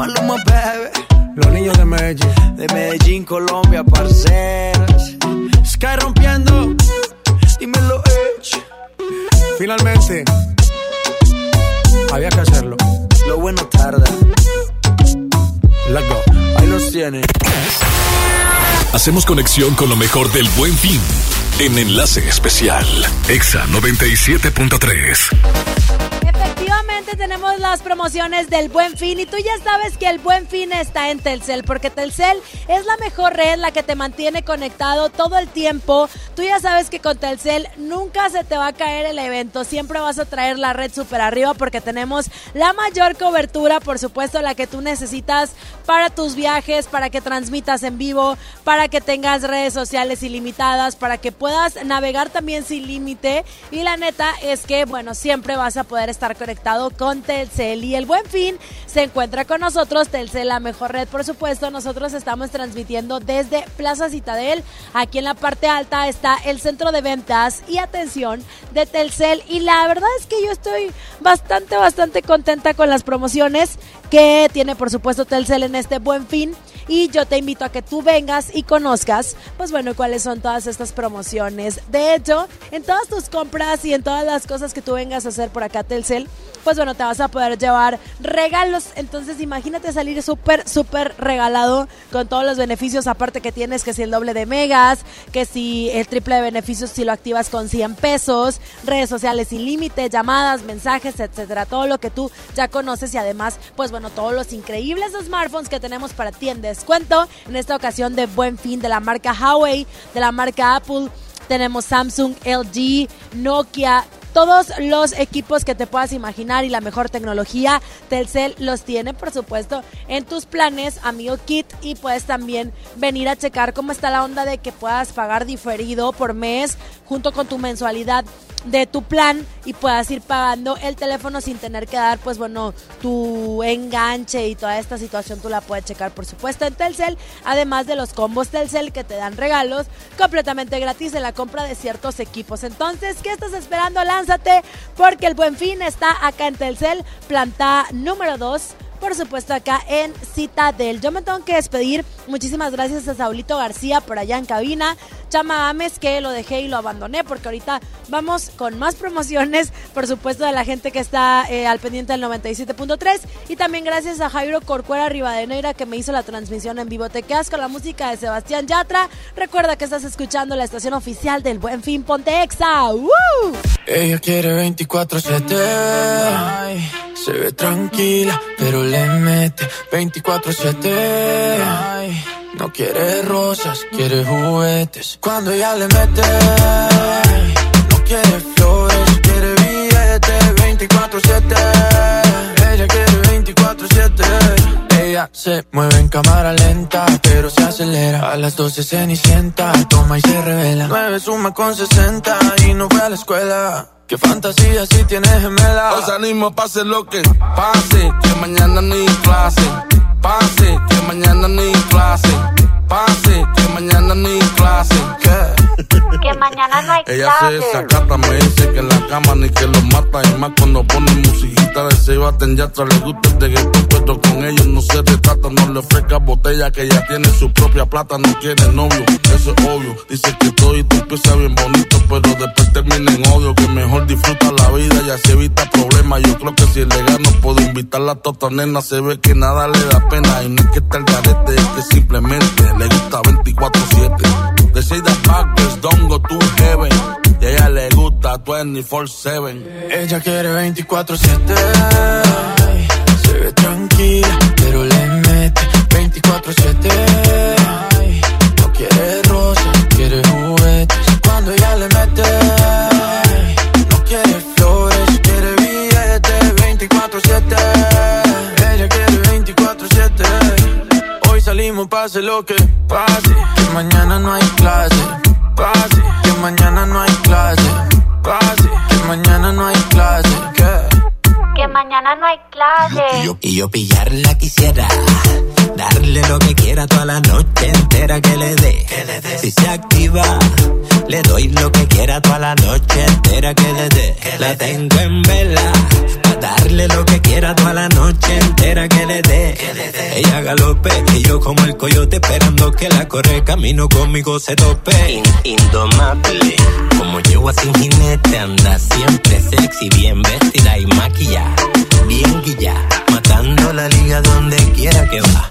Maluma, baby. Los niños de Medellín. De Medellín, Colombia, parceras. Sky rompiendo. Dímelo, Edge. Finalmente. Había que hacerlo. Lo bueno tarda. Let's go. Ahí los tienen. Hacemos conexión con lo mejor del buen fin en Enlace Especial. Exa 97.3. Efectivamente tenemos las promociones del Buen Fin y tú ya sabes que el Buen Fin está en Telcel porque Telcel es la mejor red, la que te mantiene conectado todo el tiempo. Tú ya sabes que con Telcel nunca se te va a caer el evento, siempre vas a traer la red super arriba porque tenemos la mayor cobertura, por supuesto, la que tú necesitas para tus viajes, para que transmitas en vivo, para que tengas redes sociales ilimitadas, para que puedas navegar también sin límite. Y la neta es que, bueno, siempre vas a poder estar conectado con Telcel. Y el Buen Fin se encuentra con nosotros, Telcel la mejor red por supuesto, nosotros estamos transmitiendo desde Plaza Citadel, aquí en la parte alta está el centro de ventas y atención de Telcel. Y la verdad es que yo estoy bastante, bastante contenta con las promociones que tiene por supuesto Telcel en este Buen Fin y yo te invito a que tú vengas y conozcas, pues bueno, cuáles son todas estas promociones. De hecho, en todas tus compras y en todas las cosas que tú vengas a hacer por acá Telcel, pues bueno, te vas a poder llevar regalos. Entonces imagínate salir súper, súper regalado con todos los beneficios aparte que tienes, que si el doble de megas, que si el triple de beneficios si lo activas con 100 pesos, redes sociales sin límite, llamadas, mensajes, etcétera, todo lo que tú ya conoces y además, pues bueno, todos los increíbles smartphones que tenemos para ti en descuento. En esta ocasión de Buen Fin de la marca Huawei, de la marca Apple, tenemos Samsung, LG, Nokia, todos los equipos que te puedas imaginar y la mejor tecnología, Telcel los tiene, por supuesto, en tus planes, amigo Kit, y puedes también venir a checar cómo está la onda de que puedas pagar diferido por mes junto con tu mensualidad de tu plan y puedas ir pagando el teléfono sin tener que dar, pues bueno, tu enganche y toda esta situación tú la puedes checar, por supuesto, en Telcel, además de los combos Telcel que te dan regalos completamente gratis en la compra de ciertos equipos. Entonces, ¿qué estás esperando? Porque el buen fin está acá en Telcel, planta número 2 por supuesto acá en Citadel. Yo me tengo que despedir. Muchísimas gracias a Saulito García por allá en cabina. Chama Ames que lo dejé y lo abandoné porque ahorita vamos con más promociones, por supuesto, de la gente que está eh, al pendiente del 97.3 y también gracias a Jairo Corcuera Rivadeneira que me hizo la transmisión en vivo. Te quedas con la música de Sebastián Yatra. Recuerda que estás escuchando la estación oficial del Buen Fin Ponte Exa. Ella quiere 24-7. Se ve tranquila, pero le mete 24-7. No quiere rosas, quiere juguetes. Cuando ella le mete, no quiere flores, quiere billetes 24-7. Ella quiere 24-7. Ella se mueve en cámara lenta, pero se acelera. A las 12 cenicienta, toma y se revela. 9 suma con 60 y no fue a la escuela. Qué fantasía si tienes gemela. Os animo, pase lo que pase, que mañana ni clase. Pase, que mañana ni clase. Pase, que mañana ni clase. ¿Qué? *laughs* Que mañana no hay Ella se clase. desacata, me dice que en la cama ni que lo mata. Y más cuando pone musiquita de se baten ya le gusta el reggaetón, pero con ellos no se retrata. No le ofrezca botella que ya tiene su propia plata. No quiere novio, eso es obvio. Dice que todo y tú empieza bien bonito, pero después termina en odio. Que mejor disfruta la vida y así evita problemas. Yo creo que si le gano puedo invitarla a tota nena. Se ve que nada le da pena. Y no es que está el garete, es que simplemente le gusta 24-7. De Shade Backers, don't go to heaven. Y a ella le gusta 24-7. Ella quiere 24-7. Se ve tranquila, pero le mete 24-7. No quiere rosas, quiere juguetes. Cuando ella le pase lo que pase. Que mañana no hay clase. Pase, que mañana no hay clase. Pase, que mañana no hay clase. ¿Qué? Que mañana no hay clase. Y yo, y yo pillarla quisiera. Darle lo que quiera toda la noche entera que le dé. Si se activa, le doy lo que quiera toda la noche entera que le dé. La tengo en vela. Pa' darle lo que quiera toda la noche entera que le dé. Ella galope y yo como el coyote esperando que la corre camino conmigo se tope. indomable. Como yegua sin jinete anda siempre sexy, bien vestida y maquillada. Bien guilla, matando la liga donde quiera que va.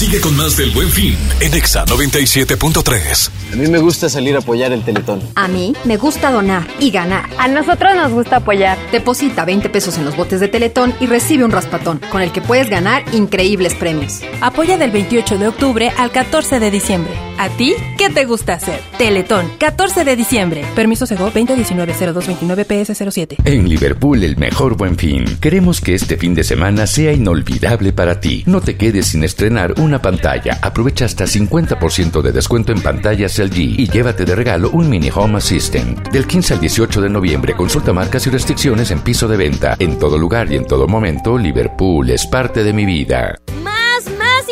Sigue con más del Buen Fin en Exa 97.3. A mí me gusta salir a apoyar el Teletón. A mí me gusta donar y ganar. A nosotros nos gusta apoyar. Deposita 20 pesos en los botes de Teletón y recibe un raspatón, con el que puedes ganar increíbles premios. Apoya del 28 de octubre al 14 de diciembre. ¿A ti qué te gusta hacer? Teletón, 14 de diciembre. Permiso Sego 2019-0229-PS07. En Liverpool, el mejor buen fin. Queremos que este fin de semana sea inolvidable para ti. No te quedes sin estrenar una pantalla. Aprovecha hasta 50% de descuento en pantallas LG y llévate de regalo un mini home assistant. Del 15 al 18 de noviembre, consulta marcas y restricciones en piso de venta. En todo lugar y en todo momento, Liverpool es parte de mi vida.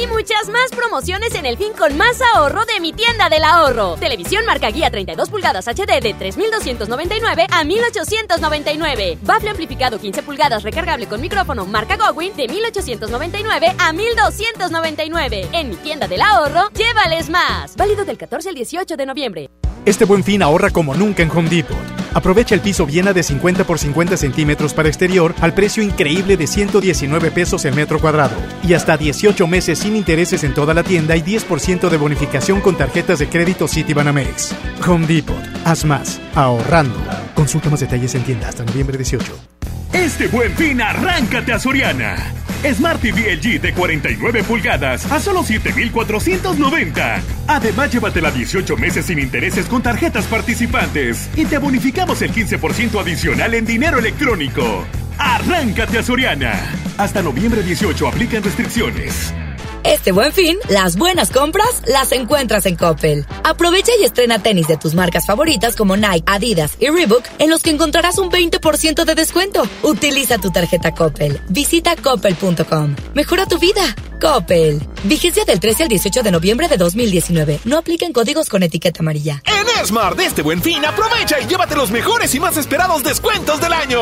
Y muchas más promociones en el fin con más ahorro de mi tienda del ahorro. Televisión marca guía 32 pulgadas HD de 3.299 a 1.899. Bafle amplificado 15 pulgadas recargable con micrófono marca Gowin de 1.899 a 1.299. En mi tienda del ahorro, llévales más. Válido del 14 al 18 de noviembre. Este buen fin ahorra como nunca en Home Depot. Aprovecha el piso Viena de 50 por 50 centímetros para exterior al precio increíble de 119 pesos el metro cuadrado. Y hasta 18 meses sin intereses en toda la tienda y 10% de bonificación con tarjetas de crédito Citibanamex. Home Depot. Haz más. Ahorrando. Consulta más detalles en tienda hasta noviembre 18. Este buen fin, arráncate a Soriana. Smart TV LG de 49 pulgadas a solo 7,490. Además, llévatela 18 meses sin intereses con tarjetas participantes y te bonificamos el 15% adicional en dinero electrónico. Arráncate a Soriana. Hasta noviembre 18 aplican restricciones. Este buen fin, las buenas compras las encuentras en Coppel. Aprovecha y estrena tenis de tus marcas favoritas como Nike, Adidas y Reebok, en los que encontrarás un 20% de descuento. Utiliza tu tarjeta Coppel. Visita coppel.com. Mejora tu vida. Coppel. Vigencia del 13 al 18 de noviembre de 2019. No apliquen códigos con etiqueta amarilla. En Esmar, de este buen fin, aprovecha y llévate los mejores y más esperados descuentos del año.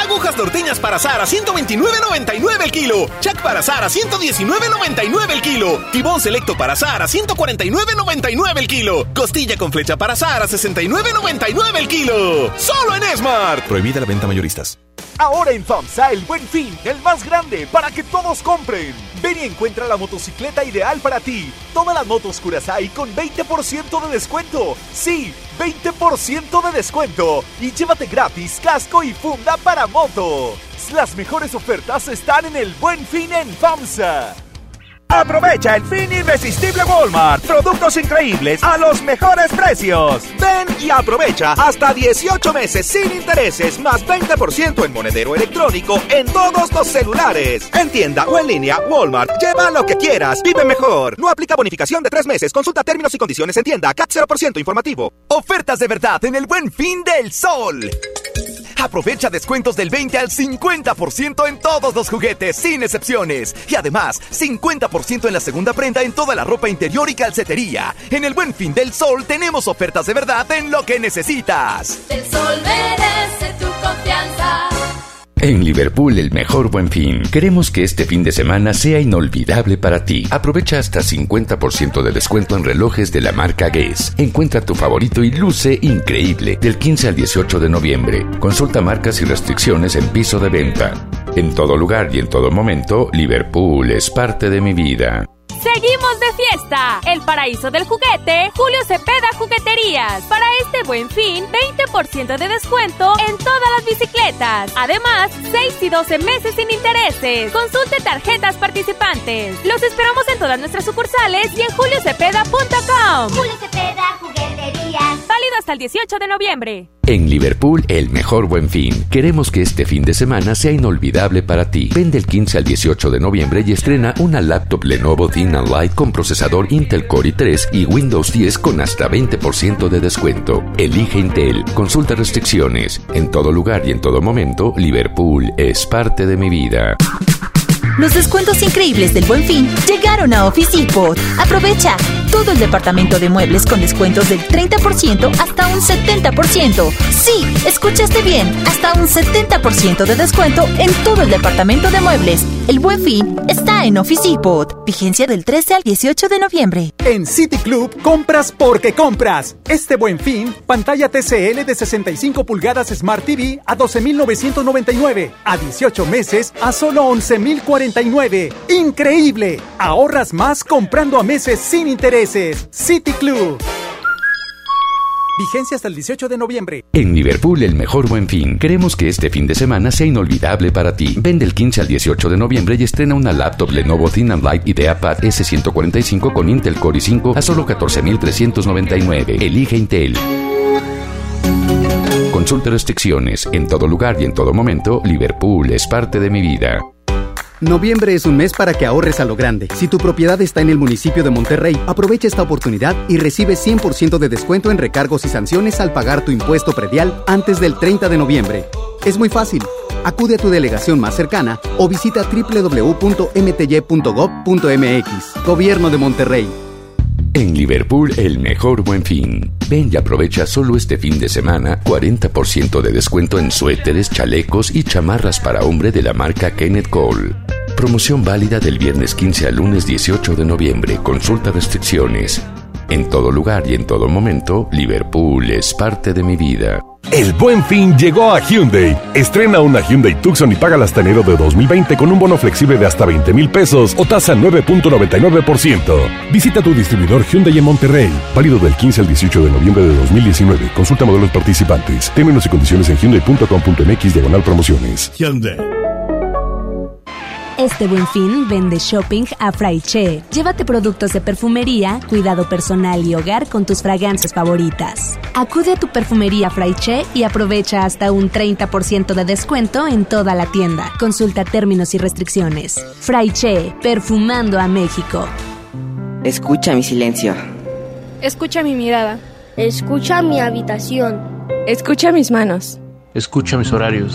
Agujas norteñas para Sara, 129.99 el kilo. Chac para Sara, 119.99 149 el kilo. Tibón selecto para asar a 149.99 el kilo. Costilla con flecha para asar a 69.99 el kilo. Solo en Smart. Prohibida la venta mayoristas. Ahora en FAMSA el buen fin, el más grande para que todos compren. Ven y encuentra la motocicleta ideal para ti. Todas las motos Curaçao con 20% de descuento. Sí, 20% de descuento. Y llévate gratis casco y funda para moto. Las mejores ofertas están en el buen fin en FAMSA. Aprovecha el fin irresistible Walmart. Productos increíbles a los mejores precios. Ven y aprovecha hasta 18 meses sin intereses más 20% en monedero electrónico en todos los celulares. En tienda o en línea, Walmart. Lleva lo que quieras. Vive mejor. No aplica bonificación de tres meses. Consulta términos y condiciones en tienda. CAT 0% informativo. Ofertas de verdad en el buen fin del sol. Aprovecha descuentos del 20 al 50% en todos los juguetes, sin excepciones. Y además, 50% en la segunda prenda en toda la ropa interior y calcetería. En el Buen Fin del Sol tenemos ofertas de verdad en lo que necesitas. El sol merece tu confianza. En Liverpool, el mejor buen fin. Queremos que este fin de semana sea inolvidable para ti. Aprovecha hasta 50% de descuento en relojes de la marca Guess. Encuentra tu favorito y luce increíble del 15 al 18 de noviembre. Consulta marcas y restricciones en piso de venta. En todo lugar y en todo momento, Liverpool es parte de mi vida. Seguimos de fiesta. El paraíso del juguete, Julio Cepeda Jugueterías. Para este buen fin, 20% de descuento en todas las bicicletas. Además, 6 y 12 meses sin intereses. Consulte tarjetas participantes. Los esperamos en todas nuestras sucursales y en juliocepeda.com. Julio Cepeda Jugueterías. Válido hasta el 18 de noviembre. En Liverpool, el mejor buen fin. Queremos que este fin de semana sea inolvidable para ti. Vende el 15 al 18 de noviembre y estrena una laptop Lenovo Thin and Light con procesador Intel Core i3 y Windows 10 con hasta 20% de descuento. Elige Intel. Consulta restricciones. En todo lugar y en todo momento, Liverpool es parte de mi vida. Los descuentos increíbles del Buen Fin llegaron a Office Depot. Aprovecha todo el departamento de muebles con descuentos del 30% hasta un 70%. Sí, escuchaste bien, hasta un 70% de descuento en todo el departamento de muebles. El Buen Fin está en Office Depot. Vigencia del 13 al 18 de noviembre. En City Club compras porque compras. Este Buen Fin, pantalla TCL de 65 pulgadas Smart TV a 12.999, a 18 meses a solo 11.040 ¡Increíble! Ahorras más comprando a meses sin intereses. City Club. Vigencia hasta el 18 de noviembre. En Liverpool, el mejor buen fin. Queremos que este fin de semana sea inolvidable para ti. Vende el 15 al 18 de noviembre y estrena una laptop Lenovo Thin and Light IdeaPad S145 con Intel Core i5 a solo 14.399. Elige Intel. Consulte restricciones. En todo lugar y en todo momento, Liverpool es parte de mi vida. Noviembre es un mes para que ahorres a lo grande. Si tu propiedad está en el municipio de Monterrey, aprovecha esta oportunidad y recibe 100% de descuento en recargos y sanciones al pagar tu impuesto predial antes del 30 de noviembre. Es muy fácil. Acude a tu delegación más cercana o visita www.mty.gov.mx. Gobierno de Monterrey. En Liverpool, el mejor buen fin. Ven y aprovecha solo este fin de semana 40% de descuento en suéteres, chalecos y chamarras para hombre de la marca Kenneth Cole. Promoción válida del viernes 15 al lunes 18 de noviembre. Consulta restricciones. En todo lugar y en todo momento, Liverpool es parte de mi vida. El buen fin llegó a Hyundai. Estrena una Hyundai Tucson y paga hasta enero de 2020 con un bono flexible de hasta 20 mil pesos o tasa 9.99%. Visita tu distribuidor Hyundai en Monterrey. Válido del 15 al 18 de noviembre de 2019. Consulta modelos participantes. Términos y condiciones en hyundai.com.mx diagonal promociones. Hyundai. Este buen fin vende shopping a Fraiche. Llévate productos de perfumería, cuidado personal y hogar con tus fragancias favoritas. Acude a tu perfumería Fraiche y aprovecha hasta un 30% de descuento en toda la tienda. Consulta términos y restricciones. Fraiche, perfumando a México. Escucha mi silencio. Escucha mi mirada. Escucha mi habitación. Escucha mis manos. Escucha mis horarios.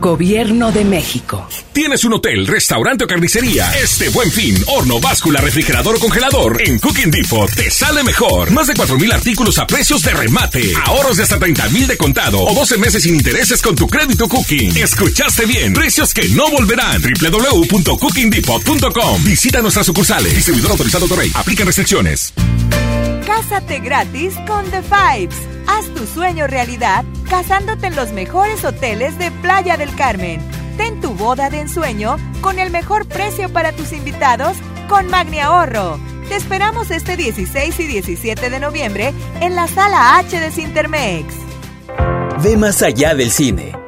Gobierno de México. ¿Tienes un hotel, restaurante o carnicería? Este buen fin, horno, báscula, refrigerador o congelador en Cooking Depot te sale mejor. Más de 4.000 artículos a precios de remate. Ahorros de hasta 30.000 de contado o 12 meses sin intereses con tu crédito Cooking. ¿Escuchaste bien? Precios que no volverán. www.cookingdepot.com. Visita nuestras sucursales. Distribuidor autorizado Torrey. Aplica restricciones. Cásate gratis con The Vibes. Haz tu sueño realidad casándote en los mejores hoteles de Playa del Carmen. Ten tu boda de ensueño con el mejor precio para tus invitados con Magni Ahorro. Te esperamos este 16 y 17 de noviembre en la sala H de Cintermex. Ve más allá del cine.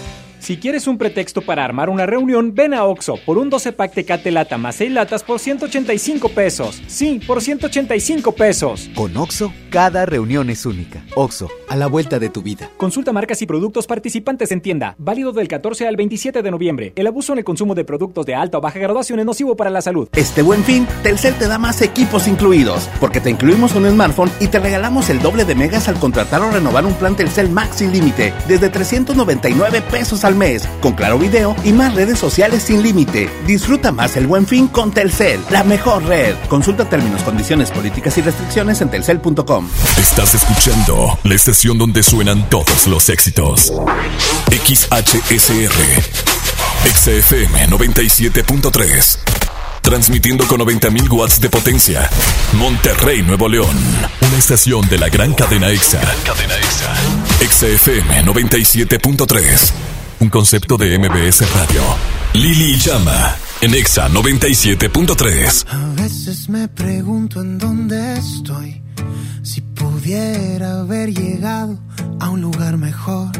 Si quieres un pretexto para armar una reunión, ven a Oxo por un 12 pack Tecate Lata más 6 latas por 185 pesos. Sí, por 185 pesos. Con Oxo, cada reunión es única. Oxo, a la vuelta de tu vida. Consulta marcas y productos participantes en tienda. Válido del 14 al 27 de noviembre. El abuso en el consumo de productos de alta o baja graduación es nocivo para la salud. Este buen fin, Telcel te da más equipos incluidos, porque te incluimos un smartphone y te regalamos el doble de megas al contratar o renovar un plan Telcel Max sin límite, desde 399 pesos al mes, con claro video y más redes sociales sin límite. Disfruta más el buen fin con Telcel, la mejor red. Consulta términos, condiciones, políticas y restricciones en telcel.com. Estás escuchando la estación donde suenan todos los éxitos. XHSR. XFM 97.3. Transmitiendo con 90.000 watts de potencia. Monterrey, Nuevo León. Una estación de la gran cadena EXA. cadena EXA. XFM 97.3. Un concepto de MBS Radio. Lili Llama. En EXA 97.3. A veces me pregunto en dónde estoy. Si pudiera haber llegado a un lugar mejor.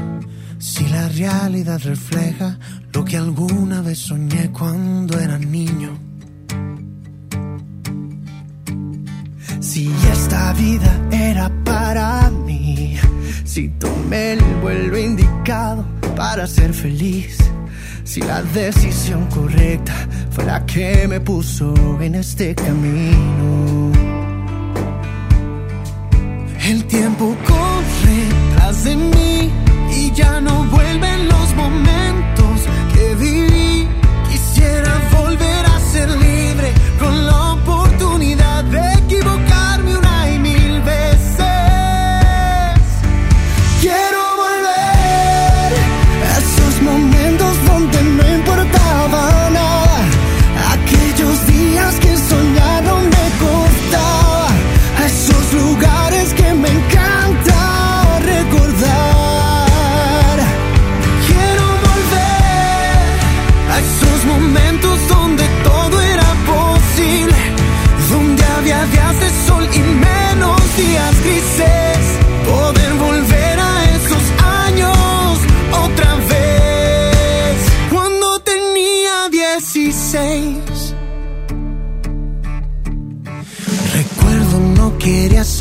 Si la realidad refleja lo que alguna vez soñé cuando era niño. Si esta vida era para mí, si tomé el vuelo indicado para ser feliz, si la decisión correcta fue la que me puso en este camino. El tiempo corre tras de mí y ya no vuelven los momentos que viví. Quisiera volver a ser libre con la oportunidad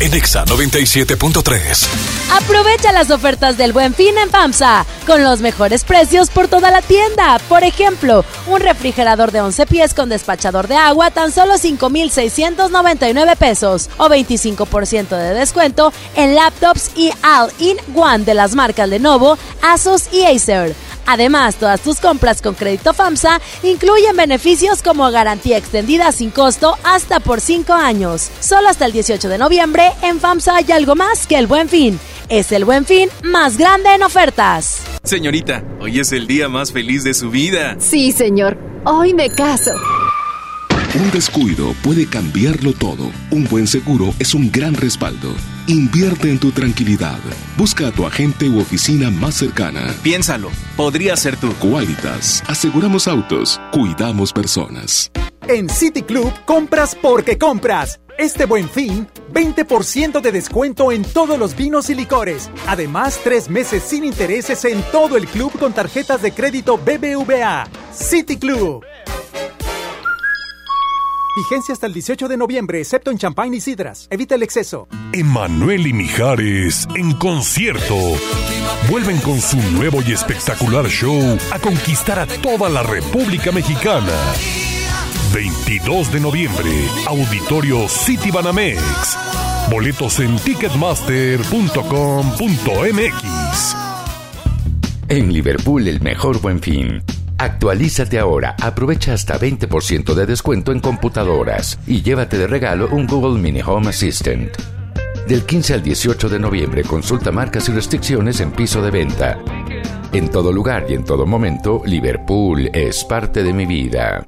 En Exa 97.3. Aprovecha las ofertas del Buen Fin en FAMSA con los mejores precios por toda la tienda. Por ejemplo, un refrigerador de 11 pies con despachador de agua tan solo 5,699 pesos o 25% de descuento en laptops y All-in-One de las marcas Lenovo, Asus y Acer. Además, todas tus compras con crédito FAMSA incluyen beneficios como garantía extendida sin costo hasta por 5 años. Solo hasta el 18 de noviembre en FAMSA hay algo más que el buen fin. Es el buen fin más grande en ofertas. Señorita, hoy es el día más feliz de su vida. Sí, señor. Hoy me caso. Un descuido puede cambiarlo todo. Un buen seguro es un gran respaldo. Invierte en tu tranquilidad. Busca a tu agente u oficina más cercana. Piénsalo, podría ser tú. Qualitas. Aseguramos autos. Cuidamos personas. En City Club compras porque compras. Este buen fin, 20% de descuento en todos los vinos y licores. Además, tres meses sin intereses en todo el club con tarjetas de crédito BBVA. City Club. Vigencia hasta el 18 de noviembre, excepto en champán y sidras. Evita el exceso. Emanuel y Mijares en concierto. Vuelven con su nuevo y espectacular show a conquistar a toda la República Mexicana. 22 de noviembre, Auditorio City Banamex. Boletos en ticketmaster.com.mx. En Liverpool el mejor buen fin. Actualízate ahora, aprovecha hasta 20% de descuento en computadoras y llévate de regalo un Google Mini Home Assistant. Del 15 al 18 de noviembre consulta marcas y restricciones en piso de venta. En todo lugar y en todo momento, Liverpool es parte de mi vida.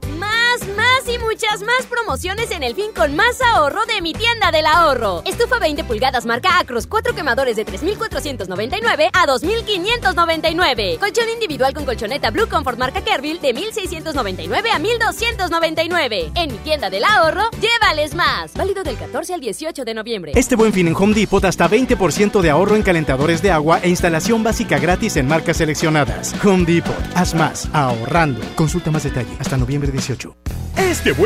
Muchas más promociones en el fin con más ahorro de mi tienda del ahorro. Estufa 20 pulgadas marca Acros, 4 quemadores de 3,499 a 2,599. Colchón individual con colchoneta Blue Comfort marca Kerville de 1,699 a 1,299. En mi tienda del ahorro, llévales más. Válido del 14 al 18 de noviembre. Este buen fin en Home Depot hasta 20% de ahorro en calentadores de agua e instalación básica gratis en marcas seleccionadas. Home Depot, haz más, ahorrando. Consulta más detalle hasta noviembre 18. Este buen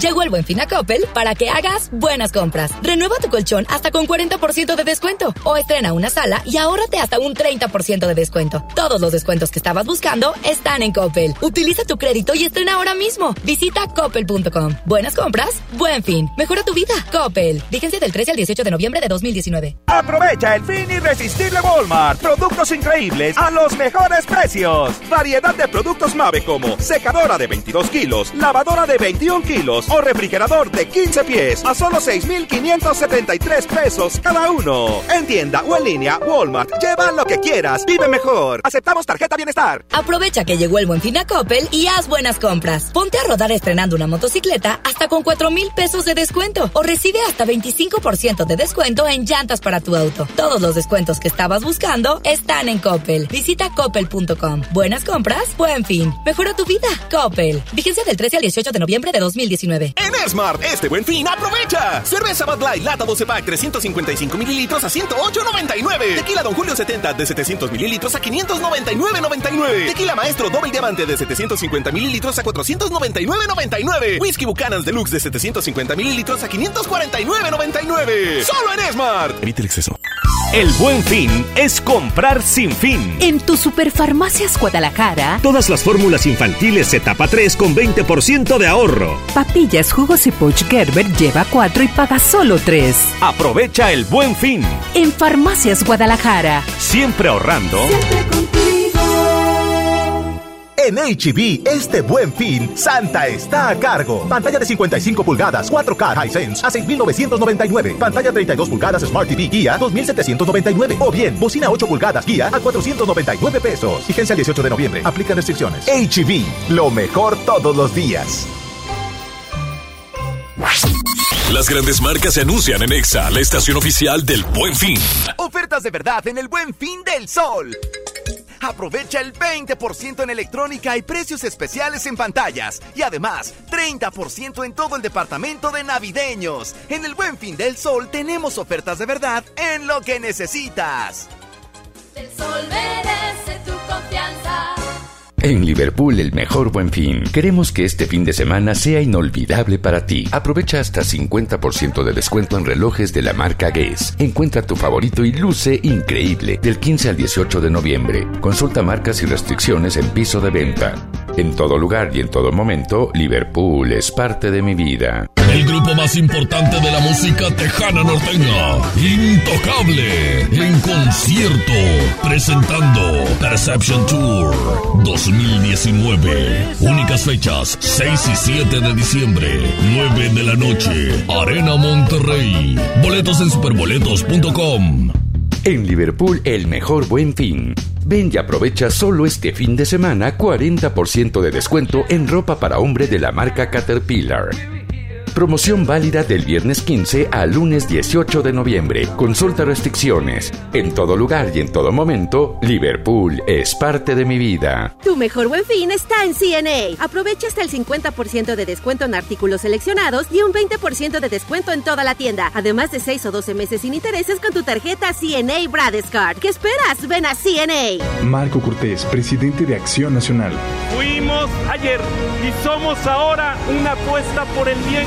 Llegó el buen fin a Coppel para que hagas buenas compras. Renueva tu colchón hasta con 40% de descuento. O estrena una sala y ahórrate hasta un 30% de descuento. Todos los descuentos que estabas buscando están en Coppel. Utiliza tu crédito y estrena ahora mismo. Visita coppel.com. Buenas compras, buen fin. Mejora tu vida. Coppel. Vigencia del 13 al 18 de noviembre de 2019. Aprovecha el fin irresistible Walmart. Productos increíbles a los mejores precios. Variedad de productos Mave como secadora de 22 kilos, lavadora de 21 kilos o refrigerador de 15 pies a solo 6,573 pesos cada uno. En tienda o en línea, Walmart. Lleva lo que quieras. Vive mejor. Aceptamos tarjeta bienestar. Aprovecha que llegó el buen fin a Coppel y haz buenas compras. Ponte a rodar estrenando una motocicleta hasta con 4 mil pesos de descuento o recibe hasta 25% de descuento en llantas para tu auto. Todos los descuentos que estabas buscando están en Coppel. Visita coppel.com. Buenas compras, buen fin. Mejora tu vida. Coppel. Vigencia del 13 al 18 de noviembre de 2019. En Smart, este buen fin, aprovecha. Cerveza Bud Light, lata 12 pack, 355 mililitros a 108.99. Tequila Don Julio 70 de 700 mililitros a 599.99. Tequila Maestro Doble Diamante de 750 mililitros a 499.99. Whisky Buchanan's Deluxe de 750 mililitros a 549.99. Solo en Smart. Evite el exceso. El buen fin es comprar sin fin. En tu Superfarmacias Guadalajara, Todas las fórmulas infantiles etapa 3 con 20% de ahorro. Jugos y Poach Gerber lleva 4 y paga solo 3. Aprovecha el buen fin. En Farmacias Guadalajara. Siempre ahorrando. En HB, este buen fin, Santa está a cargo. Pantalla de 55 pulgadas, 4K Hisense a 6,999. Pantalla 32 pulgadas Smart TV Guía, 2,799. O bien, bocina 8 pulgadas Guía a 499 pesos. Fíjense el 18 de noviembre. Aplican restricciones. HB, lo mejor todos los días. Las grandes marcas se anuncian en EXA, la estación oficial del Buen Fin. Ofertas de verdad en el buen fin del sol. Aprovecha el 20% en electrónica y precios especiales en pantallas. Y además, 30% en todo el departamento de navideños. En el buen fin del sol tenemos ofertas de verdad en lo que necesitas. El sol merece tu confianza. En Liverpool el mejor buen fin. Queremos que este fin de semana sea inolvidable para ti. Aprovecha hasta 50% de descuento en relojes de la marca Guess. Encuentra tu favorito y luce increíble del 15 al 18 de noviembre. Consulta marcas y restricciones en piso de venta. En todo lugar y en todo momento, Liverpool es parte de mi vida. El grupo más importante de la música tejana norteña, Intocable, en concierto, presentando Perception Tour 2019. Únicas fechas, 6 y 7 de diciembre, 9 de la noche, Arena Monterrey. Boletos en superboletos.com. En Liverpool el mejor buen fin. Ven y aprovecha solo este fin de semana 40% de descuento en ropa para hombre de la marca Caterpillar. Promoción válida del viernes 15 al lunes 18 de noviembre. Consulta restricciones. En todo lugar y en todo momento, Liverpool es parte de mi vida. Tu mejor buen fin está en CNA. Aprovecha hasta el 50% de descuento en artículos seleccionados y un 20% de descuento en toda la tienda. Además de 6 o 12 meses sin intereses con tu tarjeta CNA Bradescard. ¿Qué esperas? Ven a CNA. Marco Cortés, presidente de Acción Nacional. Fuimos ayer y somos ahora una apuesta por el bien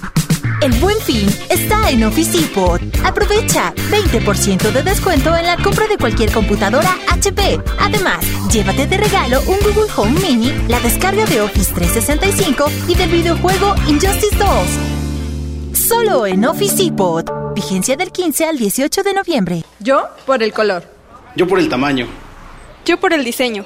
El buen fin está en Office Depot. Aprovecha 20% de descuento en la compra de cualquier computadora HP. Además, llévate de regalo un Google Home Mini, la descarga de Office 365 y del videojuego Injustice 2. Solo en Office Depot. Vigencia del 15 al 18 de noviembre. Yo por el color. Yo por el tamaño. Yo por el diseño.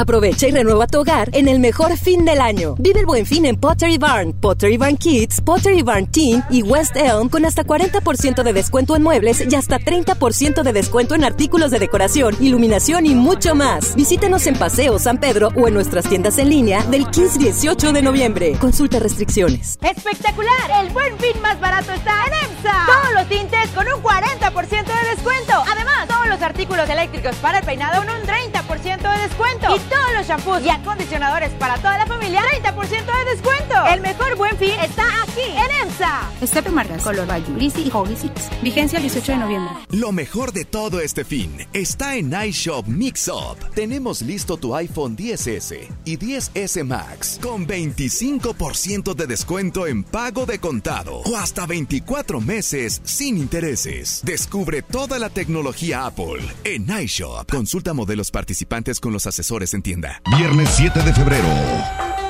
Aprovecha y renueva tu hogar en el mejor fin del año. Vive el buen fin en Pottery Barn, Pottery Barn Kids, Pottery Barn Teen y West Elm con hasta 40% de descuento en muebles y hasta 30% de descuento en artículos de decoración, iluminación y mucho más. Visítanos en Paseo San Pedro o en nuestras tiendas en línea del 15-18 de noviembre. Consulta restricciones. ¡Espectacular! El buen fin más barato está en EMSA. Todos los tintes con un 40% de descuento. Además, todos los artículos eléctricos para el peinado con un 30% de descuento. Y todos los shampoos y acondicionadores para toda la familia, 30% de descuento. El mejor buen fin está aquí en EMSA. Excepto marcas Color by Jugrisi y Holy Six. Vigencia el 18 de noviembre. Lo mejor de todo este fin está en iShop Mix Up. Tenemos listo tu iPhone 10S y 10S Max con 25% de descuento en pago de contado o hasta 24 meses sin intereses. Descubre toda la tecnología Apple en iShop. Consulta modelos participantes con los asesores en tienda. Viernes 7 de febrero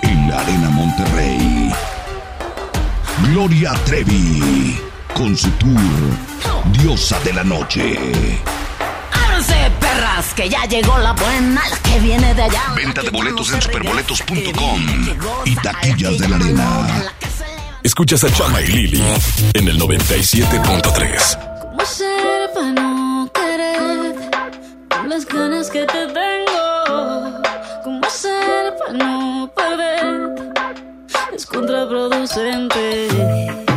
en la Arena Monterrey. Gloria Trevi con su tour Diosa de la Noche. Ábranse, perras, que ya llegó la buena, la que viene de allá. Venta de boletos en superboletos.com y taquillas de la arena. Escuchas a Chama y Lili en el 97.3. ¿Cómo ser para no querer? Con las ganas que te tengo. Contraproducente.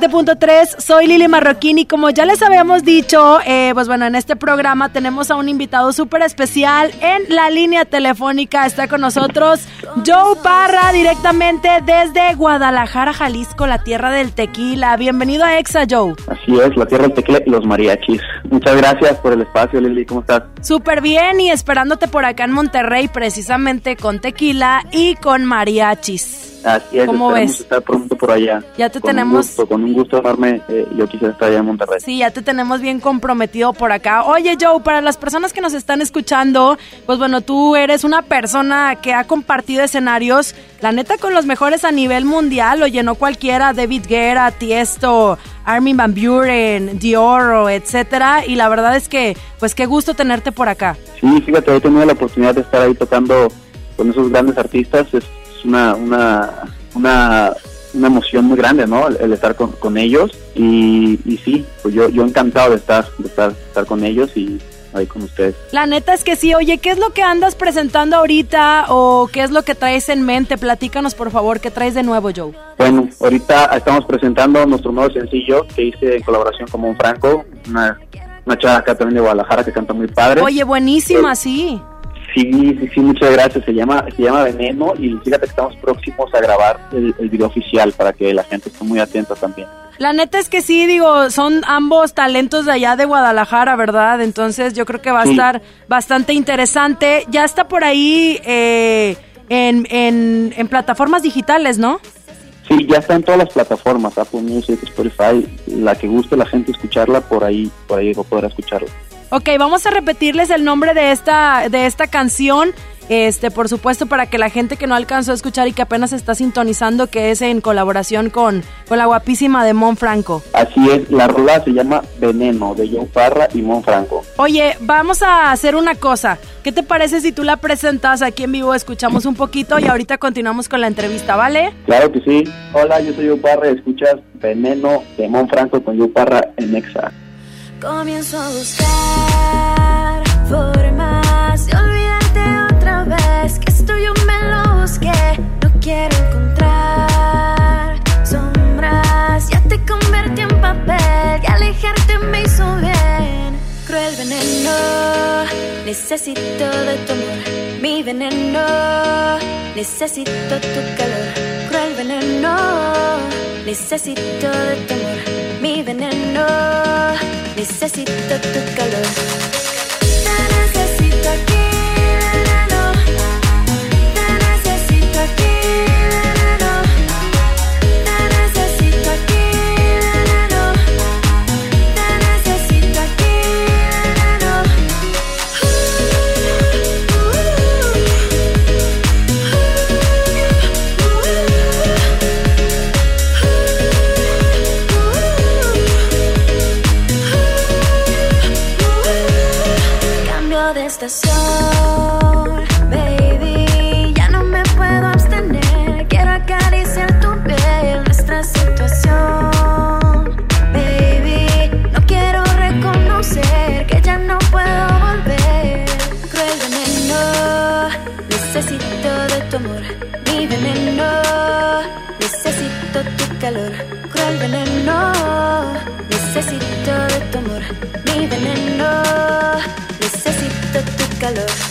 97.3. Soy Lili Marroquín y como ya les habíamos dicho, eh, pues bueno, en este programa tenemos a un invitado súper especial en la línea telefónica. Está con nosotros Joe Parra directamente desde Guadalajara, Jalisco, la tierra del tequila. Bienvenido a EXA, Joe. Así es, la tierra del tequila y los mariachis. Muchas gracias por el espacio, Lili. ¿Cómo estás? Súper bien y esperándote por acá en Monterrey precisamente con tequila y con mariachis. Así es, ¿Cómo ves? estar pronto por allá. Ya te Con un tenemos- gusto, con un gusto enorme, eh, yo quisiera estar allá en Monterrey. Sí, ya te tenemos bien comprometido por acá. Oye, Joe, para las personas que nos están escuchando, pues bueno, tú eres una persona que ha compartido escenarios, la neta, con los mejores a nivel mundial. Lo llenó cualquiera, David Guerra, Tiesto, Armin Van Buren, Dioro, etcétera. Y la verdad es que, pues qué gusto tenerte por acá. Sí, fíjate, he tenido la oportunidad de estar ahí tocando con esos grandes artistas. Es, es una, una, una una emoción muy grande, ¿no? El, el estar con, con ellos y, y sí, pues yo, yo encantado de estar, de estar, de estar con ellos y ahí con ustedes. La neta es que sí. Oye, ¿qué es lo que andas presentando ahorita o qué es lo que traes en mente? Platícanos, por favor, ¿qué traes de nuevo, Joe? Bueno, ahorita estamos presentando nuestro nuevo sencillo que hice en colaboración con Mon Franco, una, una chava acá también de Guadalajara que canta muy padre. Oye, buenísima, sí. Sí, sí, sí, muchas gracias. Se llama, se llama Veneno y fíjate que estamos próximos a grabar el, el video oficial para que la gente esté muy atenta también. La neta es que sí, digo, son ambos talentos de allá de Guadalajara, ¿verdad? Entonces yo creo que va a Sí. estar bastante interesante. Ya está por ahí eh, en, en, en plataformas digitales, ¿no? Sí, ya está en todas las plataformas, Apple Music, Spotify, la que guste la gente escucharla, por ahí, por ahí podrá escucharla. Ok, vamos a repetirles el nombre de esta, de esta canción. Este, por supuesto, para que la gente que no alcanzó a escuchar y que apenas está sintonizando, que es en colaboración con, con la guapísima de Mon Franco. Así es, la rola se llama Veneno, de Joe Parra y Mon Franco. Oye, vamos a hacer una cosa. ¿Qué te parece si tú la presentas aquí en vivo? Escuchamos un poquito y ahorita continuamos con la entrevista, ¿vale? Claro que sí. Hola, yo soy Joe Parra y escuchas Veneno de Mon Franco con Joe Parra en Exa. Comienzo a buscar formas de vez. Que esto yo me lo busqué, no quiero encontrar sombras. Ya te convertí en papel y alejarte me hizo bien. Cruel veneno, necesito de tu amor. Mi veneno, necesito tu calor. Cruel veneno, necesito de tu amor. Mi veneno, necesito tu calor. Baby. Ya no me puedo abstener. Quiero acariciar tu piel, nuestra situación, baby. No quiero reconocer que ya no puedo volver. Cruel veneno, necesito de tu amor. Mi veneno, necesito tu calor. Cruel veneno, necesito de tu amor. Mi veneno, necesito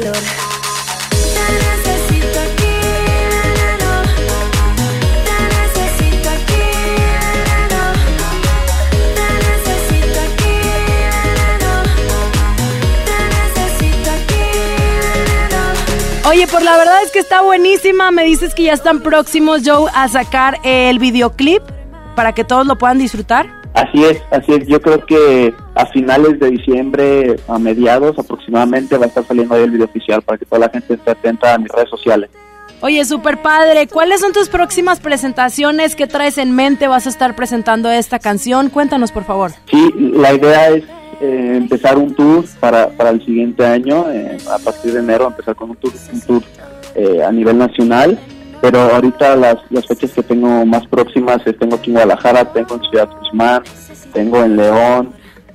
veneno. Oye, pues la verdad es que está buenísima. Me dices que ya están próximos, Joe, a sacar el videoclip para que todos lo puedan disfrutar. Así es, así es. Yo creo que a finales de diciembre, a mediados aproximadamente, va a estar saliendo ahí el video oficial para que toda la gente esté atenta a mis redes sociales. Oye, super padre. ¿Cuáles son tus próximas presentaciones? ¿Qué traes en mente? ¿Vas a estar presentando esta canción? Cuéntanos, por favor. Sí, la idea es eh, empezar un tour para, para el siguiente año, eh, a partir de enero empezar con un tour, un tour eh, a nivel nacional, pero ahorita las, las fechas que tengo más próximas, tengo aquí en Guadalajara, tengo en Ciudad Guzmán, tengo en León,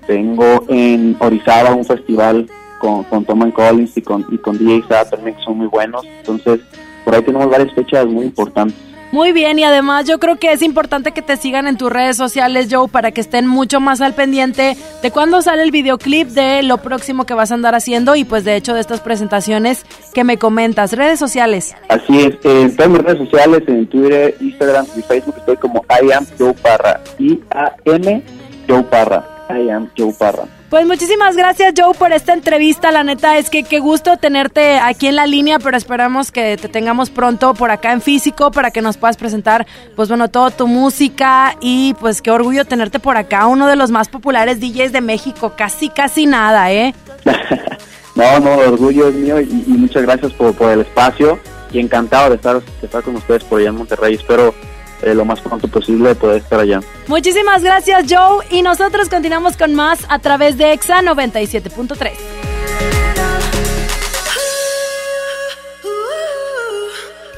tengo en Orizaba un festival con, con Tom and Collins y con, y con DJ Sa también que son muy buenos, entonces por ahí tenemos varias fechas muy importantes. Muy bien, y además yo creo que es importante que te sigan en tus redes sociales, Joe, para que estén mucho más al pendiente de cuándo sale el videoclip, de lo próximo que vas a andar haciendo y pues de hecho de estas presentaciones que me comentas. Redes sociales. Así es, en todas mis redes sociales, en Twitter, Instagram y Facebook estoy como I am Joe Parra. I-A-M Joe Parra. I am Joe Parra. Pues muchísimas gracias Joe por esta entrevista, la neta es que qué gusto tenerte aquí en la línea, pero esperamos que te tengamos pronto por acá en físico para que nos puedas presentar pues bueno, toda tu música y pues qué orgullo tenerte por acá, uno de los más populares DJs de México, casi casi nada, ¿eh? *laughs* no, no, el orgullo es mío y, y muchas gracias por, por, el espacio y encantado de estar, de estar con ustedes por allá en Monterrey, espero eh, lo más pronto posible poder estar allá. Muchísimas gracias Joe y nosotros continuamos con más a través de EXA 97.3.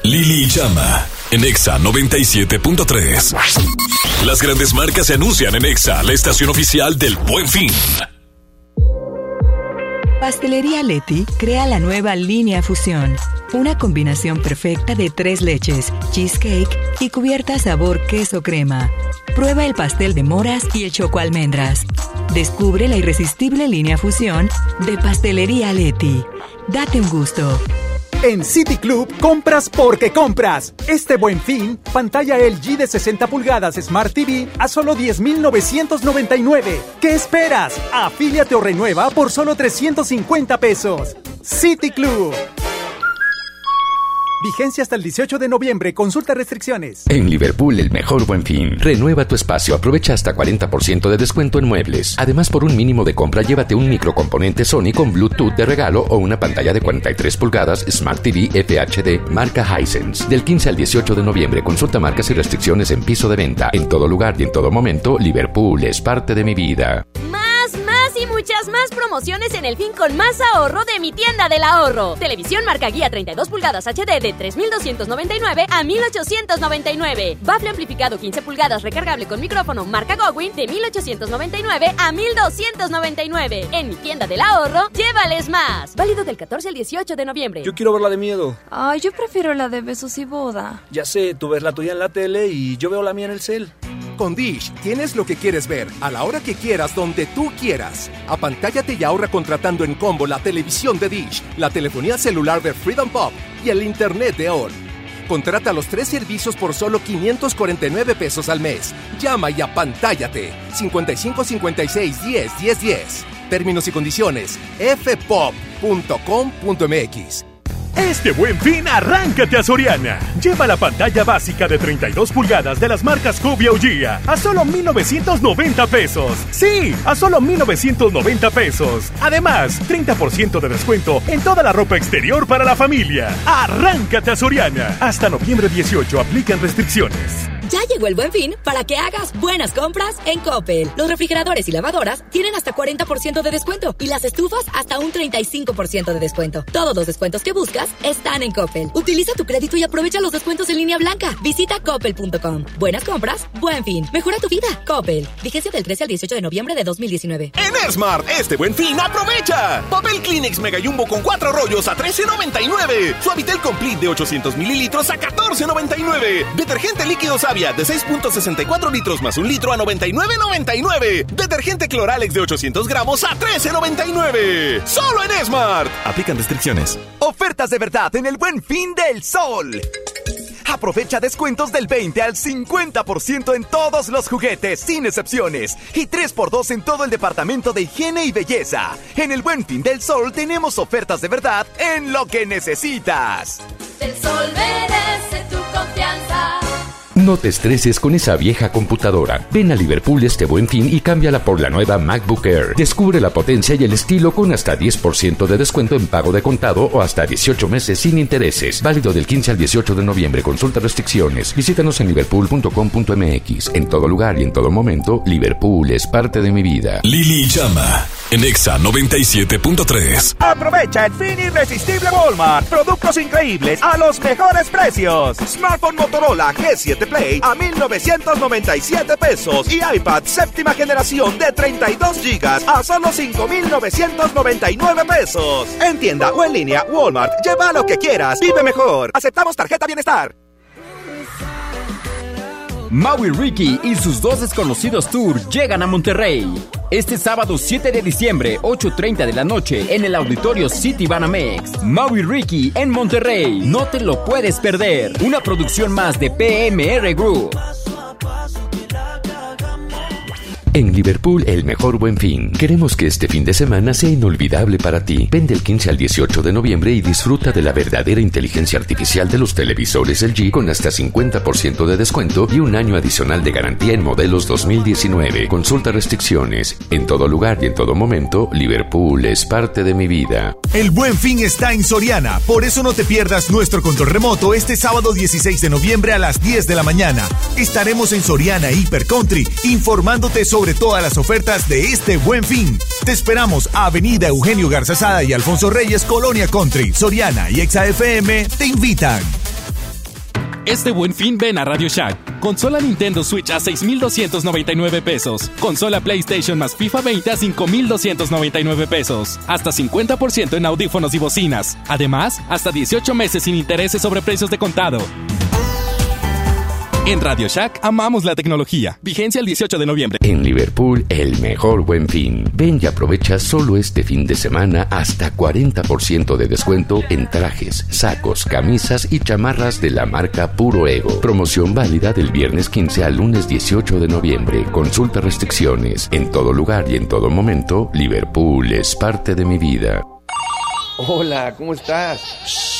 Lili Llama en EXA 97.3. Las grandes marcas se anuncian en EXA, la estación oficial del Buen Fin. Pastelería Leti crea la nueva línea Fusión, una combinación perfecta de tres leches, cheesecake y cubierta sabor queso crema. Prueba el pastel de moras y el choco almendras. Descubre la irresistible línea Fusión de Pastelería Leti. Date un gusto. En City Club compras porque compras. Este buen fin, pantalla LG de 60 pulgadas Smart TV a solo 10,999. ¿Qué esperas? Afíliate o renueva por solo 350 pesos. City Club. Vigencia hasta el 18 de noviembre. Consulta restricciones. En Liverpool, el mejor buen fin. Renueva tu espacio. Aprovecha hasta 40% de descuento en muebles. Además, por un mínimo de compra, llévate un microcomponente Sony con Bluetooth de regalo o una pantalla de 43 pulgadas Smart TV FHD marca Hisense. Del 15 al 18 de noviembre, consulta marcas y restricciones en piso de venta. En todo lugar y en todo momento, Liverpool es parte de mi vida. Más, y muchas más promociones en el fin con más ahorro de mi tienda del ahorro. Televisión marca guía 32 pulgadas HD de 3.299 a 1.899. Bafle amplificado 15 pulgadas recargable con micrófono marca Gowin de 1.899 a 1.299. En mi tienda del ahorro, llévales más. Válido del 14 al 18 de noviembre. Yo quiero ver la de miedo. Ay, yo prefiero la de besos y boda. Ya sé, tú ves la tuya en la tele y yo veo la mía en el cel. Con Dish tienes lo que quieres ver, a la hora que quieras, donde tú quieras. Apantállate y ahorra contratando en combo la televisión de Dish, la telefonía celular de Freedom Pop y el internet de ON. Contrata los tres servicios por solo 549 pesos al mes. Llama y apantállate. 55 56 10 10 10. Términos y condiciones. fpop.com.mx. Este buen fin, arráncate a Soriana. Lleva la pantalla básica de 32 pulgadas de las marcas Cubia o Gia a solo 1,990 pesos. Sí, a solo 1,990 pesos. Además, 30% de descuento en toda la ropa exterior para la familia. Arráncate a Soriana. Hasta noviembre 18 aplican restricciones. Ya llegó el buen fin para que hagas buenas compras en Coppel. Los refrigeradores y lavadoras tienen hasta 40% de descuento y las estufas hasta un 35% de descuento. Todos los descuentos que buscas están en Coppel. Utiliza tu crédito y aprovecha los descuentos en línea blanca. Visita coppel.com. Buenas compras, buen fin. Mejora tu vida. Coppel. Vigencia del 13 al 18 de noviembre de 2019. En Smart, este buen fin, aprovecha. Papel Kleenex Mega Jumbo con cuatro rollos a 13.99. Suavitel Complete de 800 mililitros a 14.99. Detergente líquido De 6.64 litros más un litro a 99.99. Detergente Cloralex de 800 gramos a 13.99. Solo en Smart. Aplican restricciones. Ofertas de verdad en el buen fin del sol. Aprovecha descuentos del 20 al 50% en todos los juguetes, sin excepciones. Y 3x2 en todo el departamento de higiene y belleza. En el Buen Fin del Sol tenemos ofertas de verdad en lo que necesitas. El sol merece. No te estreses con esa vieja computadora. Ven a Liverpool este buen fin y cámbiala por la nueva MacBook Air. Descubre la potencia y el estilo con hasta 10% de descuento en pago de contado o hasta 18 meses sin intereses. Válido del 15 al 18 de noviembre. Consulta restricciones. Visítanos en liverpool.com.mx. En todo lugar y en todo momento, Liverpool es parte de mi vida. Lili Llama en Exa 97.3. Aprovecha el fin irresistible Walmart. Productos increíbles a los mejores precios. Smartphone Motorola G7 Play a 1997 pesos y iPad séptima generación de 32 GB a solo 5999 pesos. En tienda o en línea, Walmart. Lleva lo que quieras. Vive mejor. Aceptamos tarjeta bienestar. Maui Ricky y sus dos desconocidos tour llegan a Monterrey. Este sábado 7 de diciembre, 8.30 de la noche, en el auditorio City Banamex. Maui Ricky en Monterrey. No te lo puedes perder. Una producción más de PMR Group. En Liverpool, el mejor buen fin. Queremos que este fin de semana sea inolvidable para ti. Ven del 15 al 18 de noviembre y disfruta de la verdadera inteligencia artificial de los televisores LG con hasta 50% de descuento y un año adicional de garantía en modelos 2019. Consulta restricciones. En todo lugar y en todo momento, Liverpool es parte de mi vida. El buen fin está en Soriana, por eso no te pierdas nuestro control remoto este sábado 16 de noviembre a las 10 de la mañana. Estaremos en Soriana Hiper Country informándote sobre sobre todas las ofertas de este buen fin. Te esperamos a Avenida Eugenio Garzazada y Alfonso Reyes, Colonia Country, Soriana y ExaFM te invitan. Este buen fin ven a Radio Shack. Consola Nintendo Switch a 6,299 pesos. Consola PlayStation más FIFA 20 a 5,299 pesos. Hasta 50% en audífonos y bocinas. Además, hasta 18 meses sin intereses sobre precios de contado. En Radio Shack amamos la tecnología. Vigencia el 18 de noviembre. En Liverpool, el mejor buen fin. Ven y aprovecha solo este fin de semana hasta 40% de descuento en trajes, sacos, camisas y chamarras de la marca Puro Ego. Promoción válida del viernes 15 al lunes 18 de noviembre. Consulta restricciones. En todo lugar y en todo momento, Liverpool es parte de mi vida. Hola, ¿cómo estás?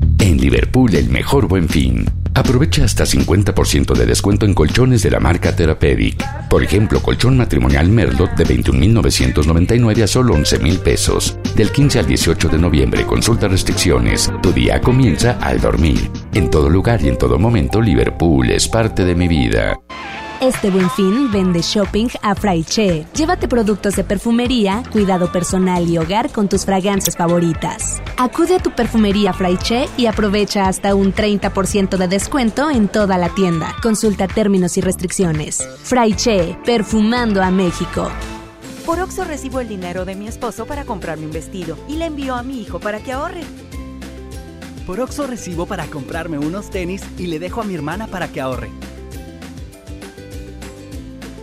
En Liverpool, el mejor buen fin. Aprovecha hasta 50% de descuento en colchones de la marca Therapeutic. Por ejemplo, colchón matrimonial Merlot de 21,999 a solo 11,000 pesos. Del 15 al 18 de noviembre, consulta restricciones. Tu día comienza al dormir. En todo lugar y en todo momento, Liverpool es parte de mi vida. Este buen fin vende shopping a Fraiche. Llévate productos de perfumería, cuidado personal y hogar con tus fragancias favoritas. Acude a tu perfumería Fraiche y aprovecha hasta un 30% de descuento en toda la tienda. Consulta términos y restricciones. Fraiche, perfumando a México. Por Oxo recibo el dinero de mi esposo para comprarme un vestido y le envío a mi hijo para que ahorre. Por Oxo recibo para comprarme unos tenis y le dejo a mi hermana para que ahorre.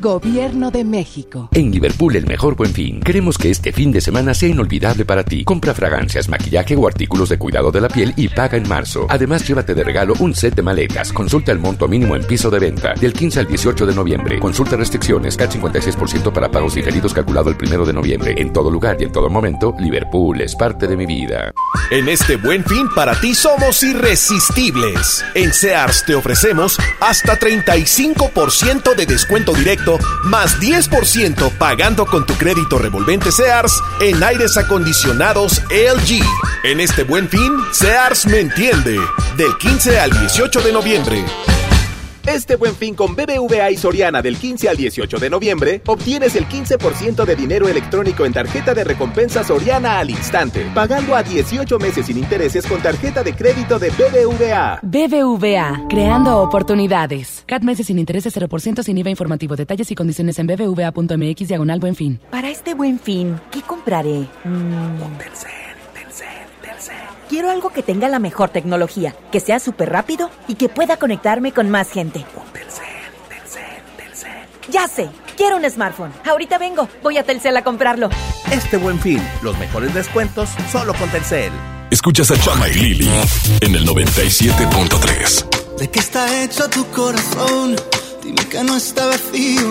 Gobierno de México. En Liverpool, el mejor buen fin. Queremos que este fin de semana sea inolvidable para ti. Compra fragancias, maquillaje o artículos de cuidado de la piel y paga en marzo. Además, llévate de regalo un set de maletas. Consulta el monto mínimo en piso de venta. Del 15 al 18 de noviembre. Consulta restricciones. CAT 56% para pagos diferidos calculado el 1 de noviembre. En todo lugar y en todo momento, Liverpool es parte de mi vida. En este buen fin para ti somos irresistibles. En Sears te ofrecemos hasta 35% de descuento directo más 10% pagando con tu crédito revolvente Sears en aires acondicionados LG. En este buen fin, Sears me entiende. Del 15 al 18 de noviembre. Este buen fin con BBVA y Soriana del 15 al 18 de noviembre, obtienes el 15% de dinero electrónico en tarjeta de recompensa Soriana al instante, pagando a 18 meses sin intereses con tarjeta de crédito de BBVA. BBVA, creando oportunidades. CAT meses sin intereses 0% sin IVA informativo. Detalles y condiciones en bbva.mx diagonal buen fin. Para este buen fin, ¿qué compraré? Mm. Quiero algo que tenga la mejor tecnología, que sea súper rápido y que pueda conectarme con más gente. Ya sé, quiero un smartphone. Ahorita vengo, voy a Telcel a comprarlo. Este buen fin, los mejores descuentos solo con Telcel. Escuchas a Chama y Lili en el 97.3. ¿De qué está hecho tu corazón? Dime que no está vacío.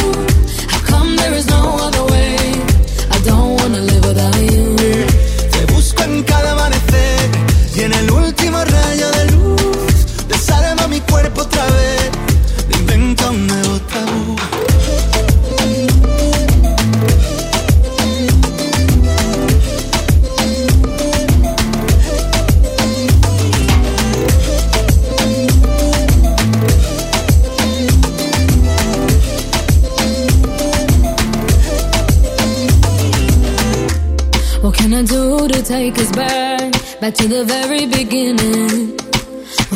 Otra. What can I do to take us back? Back to the very beginning.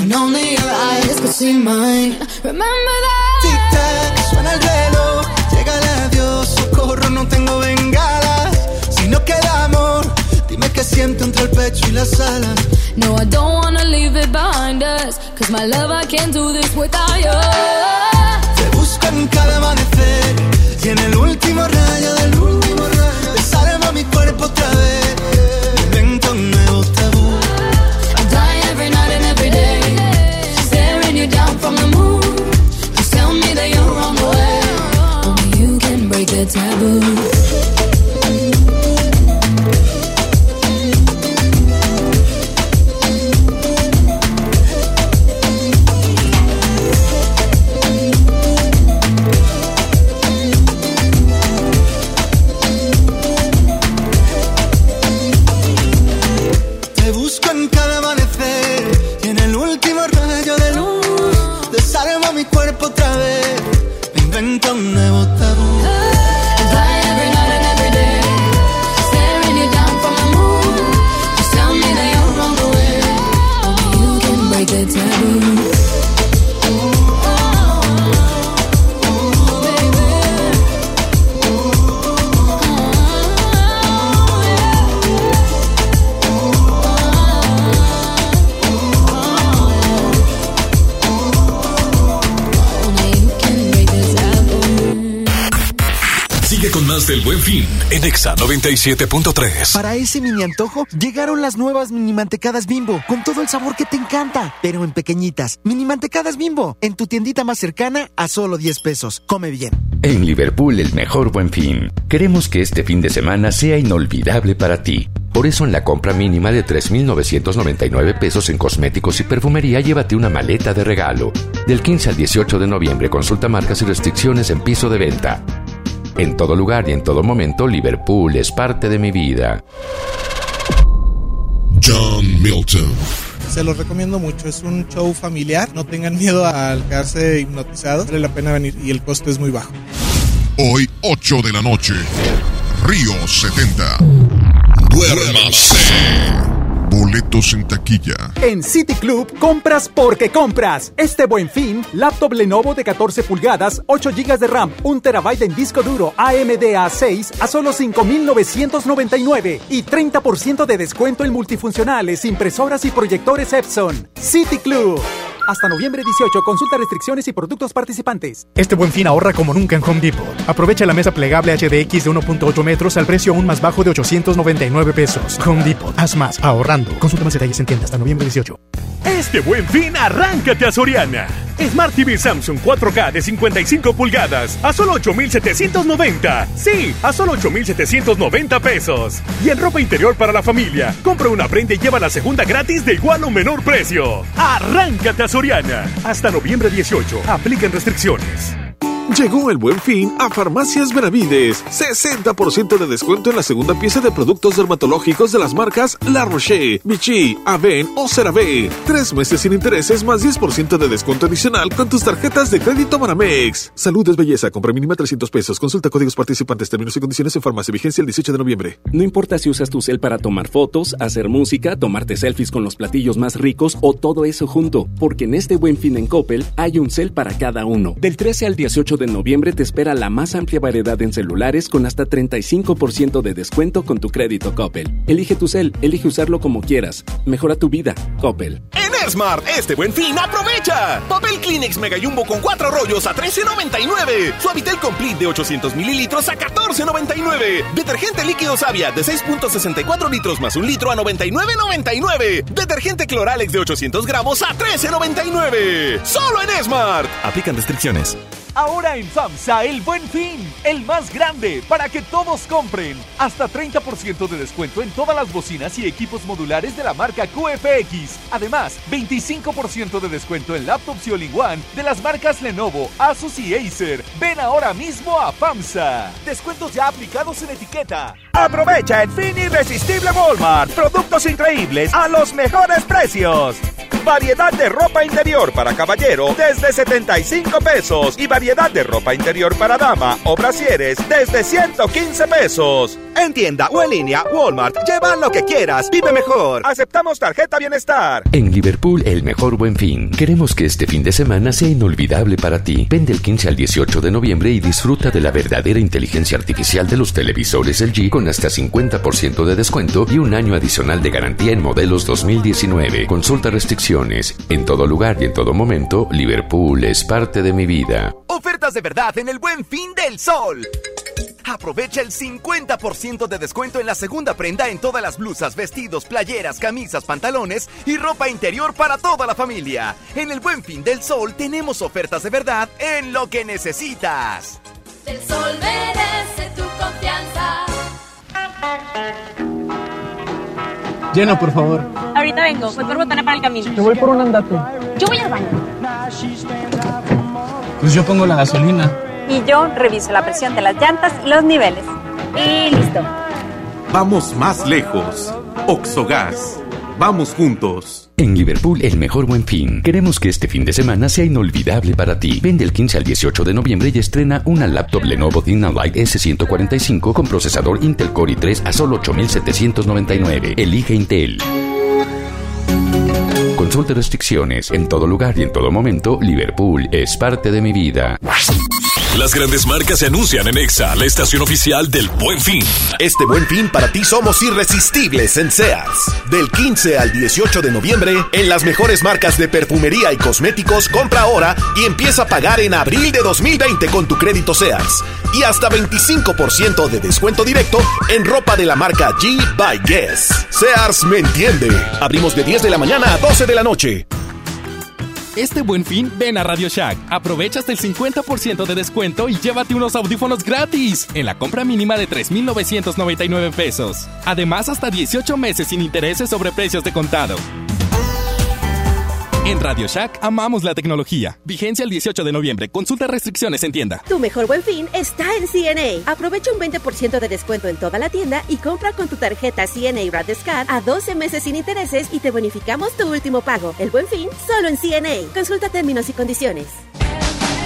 When only your eyes could see mine. Remember that? Tic tac, suena el reloj, llega el adiós, socorro, no tengo bengalas. Si no queda amor, dime qué siento entre el pecho y las alas. No, I don't wanna leave it behind us. Cause my love, I can't do this without you. Te busco en cada amanecer y en el último rayo de luz desarma mi cuerpo otra vez. taboo. Fin en Exa 97.3. Para ese mini antojo, llegaron las nuevas mini mantecadas bimbo, con todo el sabor que te encanta, pero en pequeñitas. Mini mantecadas bimbo, en tu tiendita más cercana a solo 10 pesos. Come bien. En Liverpool, el mejor buen fin. Queremos que este fin de semana sea inolvidable para ti. Por eso, en la compra mínima de 3,999 pesos en cosméticos y perfumería, llévate una maleta de regalo. Del 15 al 18 de noviembre, consulta marcas y restricciones en piso de venta. En todo lugar y en todo momento, Liverpool es parte de mi vida. John Milton. Se los recomiendo mucho, es un show familiar, no tengan miedo al quedarse hipnotizados, vale la pena venir y el costo es muy bajo. Hoy, 8 de la noche. Río 70. Duérmase. Boletos en taquilla. En City Club compras porque compras. Este buen fin, laptop Lenovo de 14 pulgadas, 8 GB de RAM, 1 terabyte en disco duro AMD A6 a solo 5,999 y 30% de descuento en multifuncionales, impresoras y proyectores Epson. City Club. Hasta noviembre 18, consulta restricciones y productos participantes. Este buen fin ahorra como nunca en Home Depot. Aprovecha la mesa plegable HDX de 1.8 metros al precio aún más bajo de 899 pesos. Home Depot, haz más ahorrando. Consulta más detalles en tienda hasta noviembre 18. Este buen fin, arráncate a Soriana. Smart TV Samsung 4K de 55 pulgadas a solo 8,790. Sí, a solo 8,790 pesos. Y en ropa interior para la familia, compra una prenda y lleva la segunda gratis de igual o menor precio. Arráncate a Soriana. Hasta noviembre 18. Aplican restricciones. Llegó el buen fin a Farmacias Benavides. 60% de descuento en la segunda pieza de productos dermatológicos de las marcas La Roche, Vichy, Aven o CeraVe. Tres meses sin intereses más 10% de descuento adicional con tus tarjetas de crédito Banamex. Salud es belleza. Compra mínima 300 pesos. Consulta códigos participantes, términos y condiciones en farmacia. Vigencia el 18 de noviembre. No importa si usas tu cel para tomar fotos, hacer música, tomarte selfies con los platillos más ricos o todo eso junto, porque en este buen fin en Coppel hay un cel para cada uno. Del 13 al 18 de noviembre te espera la más amplia variedad en celulares con hasta 35% de descuento con tu crédito Coppel. Elige tu cel, elige usarlo como quieras. Mejora tu vida, Coppel. En Smart, este buen fin, aprovecha. Papel Kleenex Mega Jumbo con 4 rollos a 13.99. Suavitel Complete de 800 mililitros a 14.99. Detergente líquido Savia de 6.64 litros más un litro a 99.99. Detergente Cloralex de 800 gramos a 13.99. Solo en Smart. Aplican restricciones. Ahora en FAMSA el buen fin, el más grande, para que todos compren. Hasta 30% de descuento en todas las bocinas y equipos modulares de la marca QFX. Además, 25% de descuento en laptops y all-in-one de las marcas Lenovo, Asus y Acer. Ven ahora mismo a FAMSA. Descuentos ya aplicados en etiqueta. Aprovecha el fin irresistible Walmart. Productos increíbles a los mejores precios. Variedad de ropa interior para caballero desde 75 pesos y variedad de ropa interior para dama o brasieres desde 115 pesos. En tienda o en línea, Walmart. Lleva lo que quieras. Vive mejor. Aceptamos tarjeta bienestar. En Liverpool, el mejor buen fin. Queremos que este fin de semana sea inolvidable para ti. Ven del 15 al 18 de noviembre y disfruta de la verdadera inteligencia artificial de los televisores LG con hasta 50% de descuento y un año adicional de garantía en modelos 2019. Consulta restricciones. En todo lugar y en todo momento, Liverpool es parte de mi vida. Ofertas de verdad en el buen fin del sol. Aprovecha el 50% de descuento en la segunda prenda en todas las blusas, vestidos, playeras, camisas, pantalones y ropa interior para toda la familia. En el Buen Fin del Sol tenemos ofertas de verdad en lo que necesitas. El sol merece tu confianza. Llena, por favor. Ahorita vengo, voy por botana para el camino. Te voy por un andate. Yo voy al baño. Pues yo pongo la gasolina. Y yo reviso la presión de las llantas y los niveles. Y listo. Vamos más lejos. Oxogas. Vamos juntos. En Liverpool, el mejor buen fin. Queremos que este fin de semana sea inolvidable para ti. Ven del 15 al 18 de noviembre y estrena una laptop Lenovo ThinkPad S145 con procesador Intel Core i3 a solo 8,799. Elige Intel. Consulte restricciones. En todo lugar y en todo momento, Liverpool es parte de mi vida. Las grandes marcas se anuncian en EXA, la estación oficial del Buen Fin. Este buen fin para ti somos irresistibles en Sears. Del 15 al 18 de noviembre, en las mejores marcas de perfumería y cosméticos, compra ahora y empieza a pagar en abril de 2020 con tu crédito Sears. Y hasta 25% de descuento directo en ropa de la marca G by Guess. Sears me entiende. Abrimos de 10 de la mañana a 12 de la noche. Este buen fin, ven a Radio Shack. Aprovecha hasta el 50% de descuento y llévate unos audífonos gratis en la compra mínima de 3,999 pesos. Además, hasta 18 meses sin intereses sobre precios de contado. En Radio Shack amamos la tecnología. Vigencia el 18 de noviembre. Consulta restricciones en tienda. Tu mejor buen fin está en CNA. Aprovecha un 20% de descuento en toda la tienda y compra con tu tarjeta CNA Radescard a 12 meses sin intereses y te bonificamos tu último pago. El buen fin solo en CNA. Consulta términos y condiciones.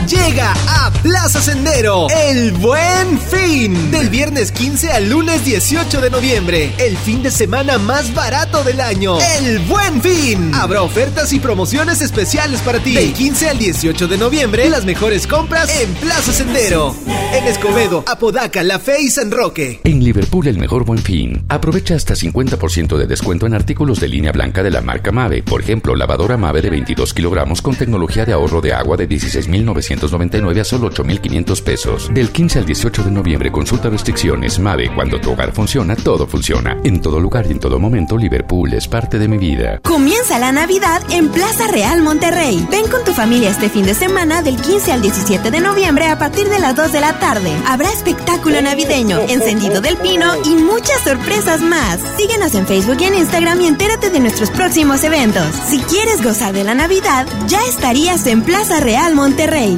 Llega a Plaza Sendero el buen fin. Del viernes 15 al lunes 18 de noviembre. El fin de semana más barato del año. El buen fin. Habrá ofertas y promociones especiales para ti. Del 15 al 18 de noviembre, las mejores compras en Plaza Sendero. En Escobedo, Apodaca, La Fe y San Roque. En Liverpool, el mejor buen fin. Aprovecha hasta 50% de descuento en artículos de línea blanca de la marca Mave. Por ejemplo, lavadora Mave de 22 kilogramos con tecnología de ahorro de agua de 16,900 2.999 a solo 8.500 pesos. Del 15 al 18 de noviembre consulta restricciones. Mave, cuando tu hogar funciona, todo funciona. En todo lugar y en todo momento, Liverpool es parte de mi vida. Comienza la Navidad en Plaza Real Monterrey. Ven con tu familia este fin de semana del 15 al 17 de noviembre a partir de las 2 de la tarde. Habrá espectáculo navideño, encendido del pino y muchas sorpresas más. Síguenos en Facebook y en Instagram y entérate de nuestros próximos eventos. Si quieres gozar de la Navidad, ya estarías en Plaza Real Monterrey.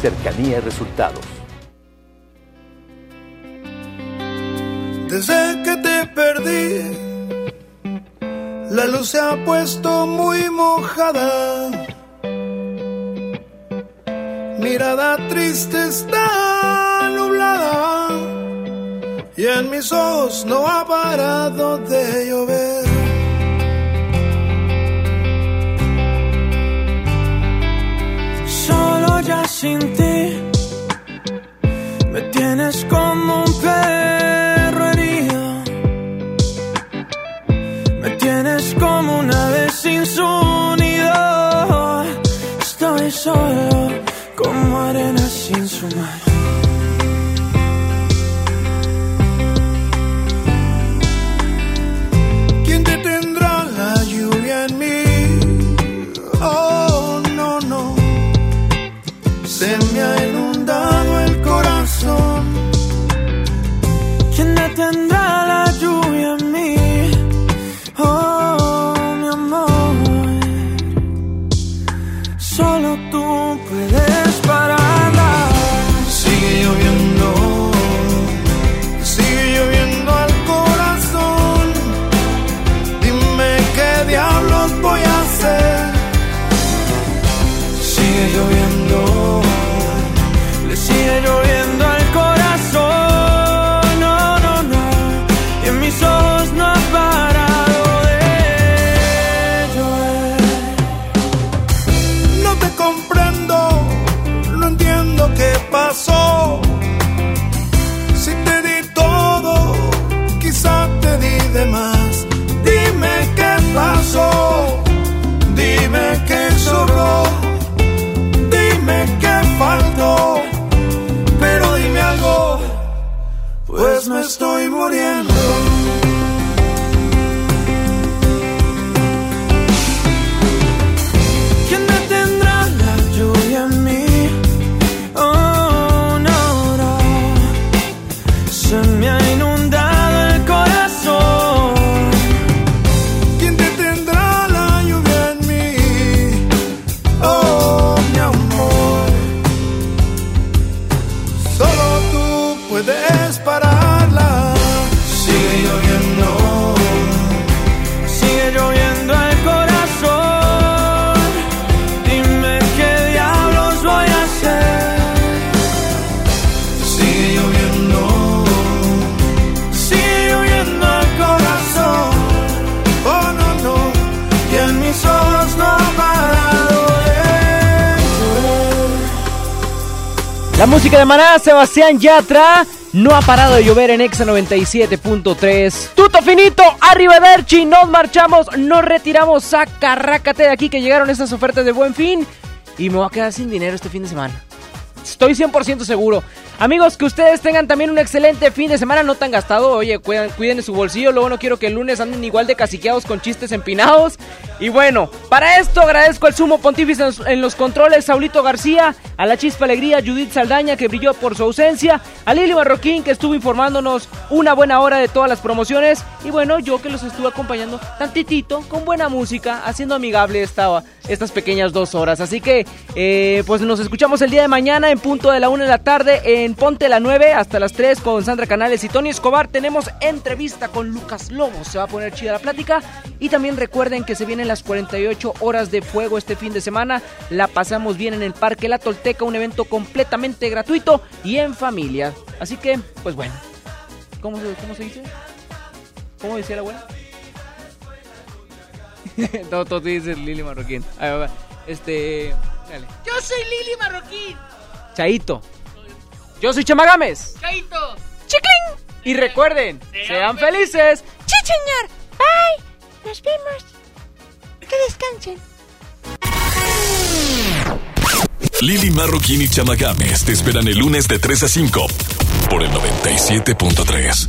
Cercanía y resultados. Desde que te perdí, la luz se ha puesto muy mojada. Mirada triste está nublada y en mis ojos no ha parado de llover. Sin ti me tienes como un perro herido. Me tienes como una vez sin su nido. Estoy solo como arena sin su mar. Música de Maná, Sebastián Yatra. No ha parado de llover en Exa 97.3. Tuto finito, arrivederci. Nos marchamos, nos retiramos. Sacarrácate de aquí que llegaron estas ofertas de buen fin. Y me voy a quedar sin dinero este fin de semana. Estoy 100% seguro. Amigos, que ustedes tengan también un excelente fin de semana, no tan gastado. Oye, cuiden, cuiden de su bolsillo. Luego no quiero que el lunes anden igual de caciqueados con chistes empinados. Y bueno, para esto agradezco al sumo pontífice en los, en los controles, Saulito García, a la chispa alegría, Judith Saldaña, que brilló por su ausencia, a Lili Marroquín, que estuvo informándonos una buena hora de todas las promociones. Y bueno, yo que los estuve acompañando tantitito, con buena música, haciendo amigable esta, estas pequeñas dos horas. Así que, eh, pues nos escuchamos el día de mañana en punto de la una de la tarde en Ponte la 9 hasta las 3 con Sandra Canales y Tony Escobar. Tenemos entrevista con Lucas Lobo. Se va a poner chida la plática. Y también recuerden que se vienen las 48 horas de fuego este fin de semana. La pasamos bien en el Parque La Tolteca, un evento completamente gratuito y en familia. Así que, pues bueno. ¿Cómo se, cómo se dice? ¿Cómo decía la abuela? *laughs* no, tú dices Lili Marroquín. A ver, este. Dale. Yo soy Lili Marroquín. Chaito. Yo soy Chamagames. Chaito. ¡Chicling! Y recuerden, sean, felices. Sí, señor. Bye. Nos vemos. Que descansen. Lili Marroquín y Chamagames te esperan el lunes de 3 a 5 por el 97.3.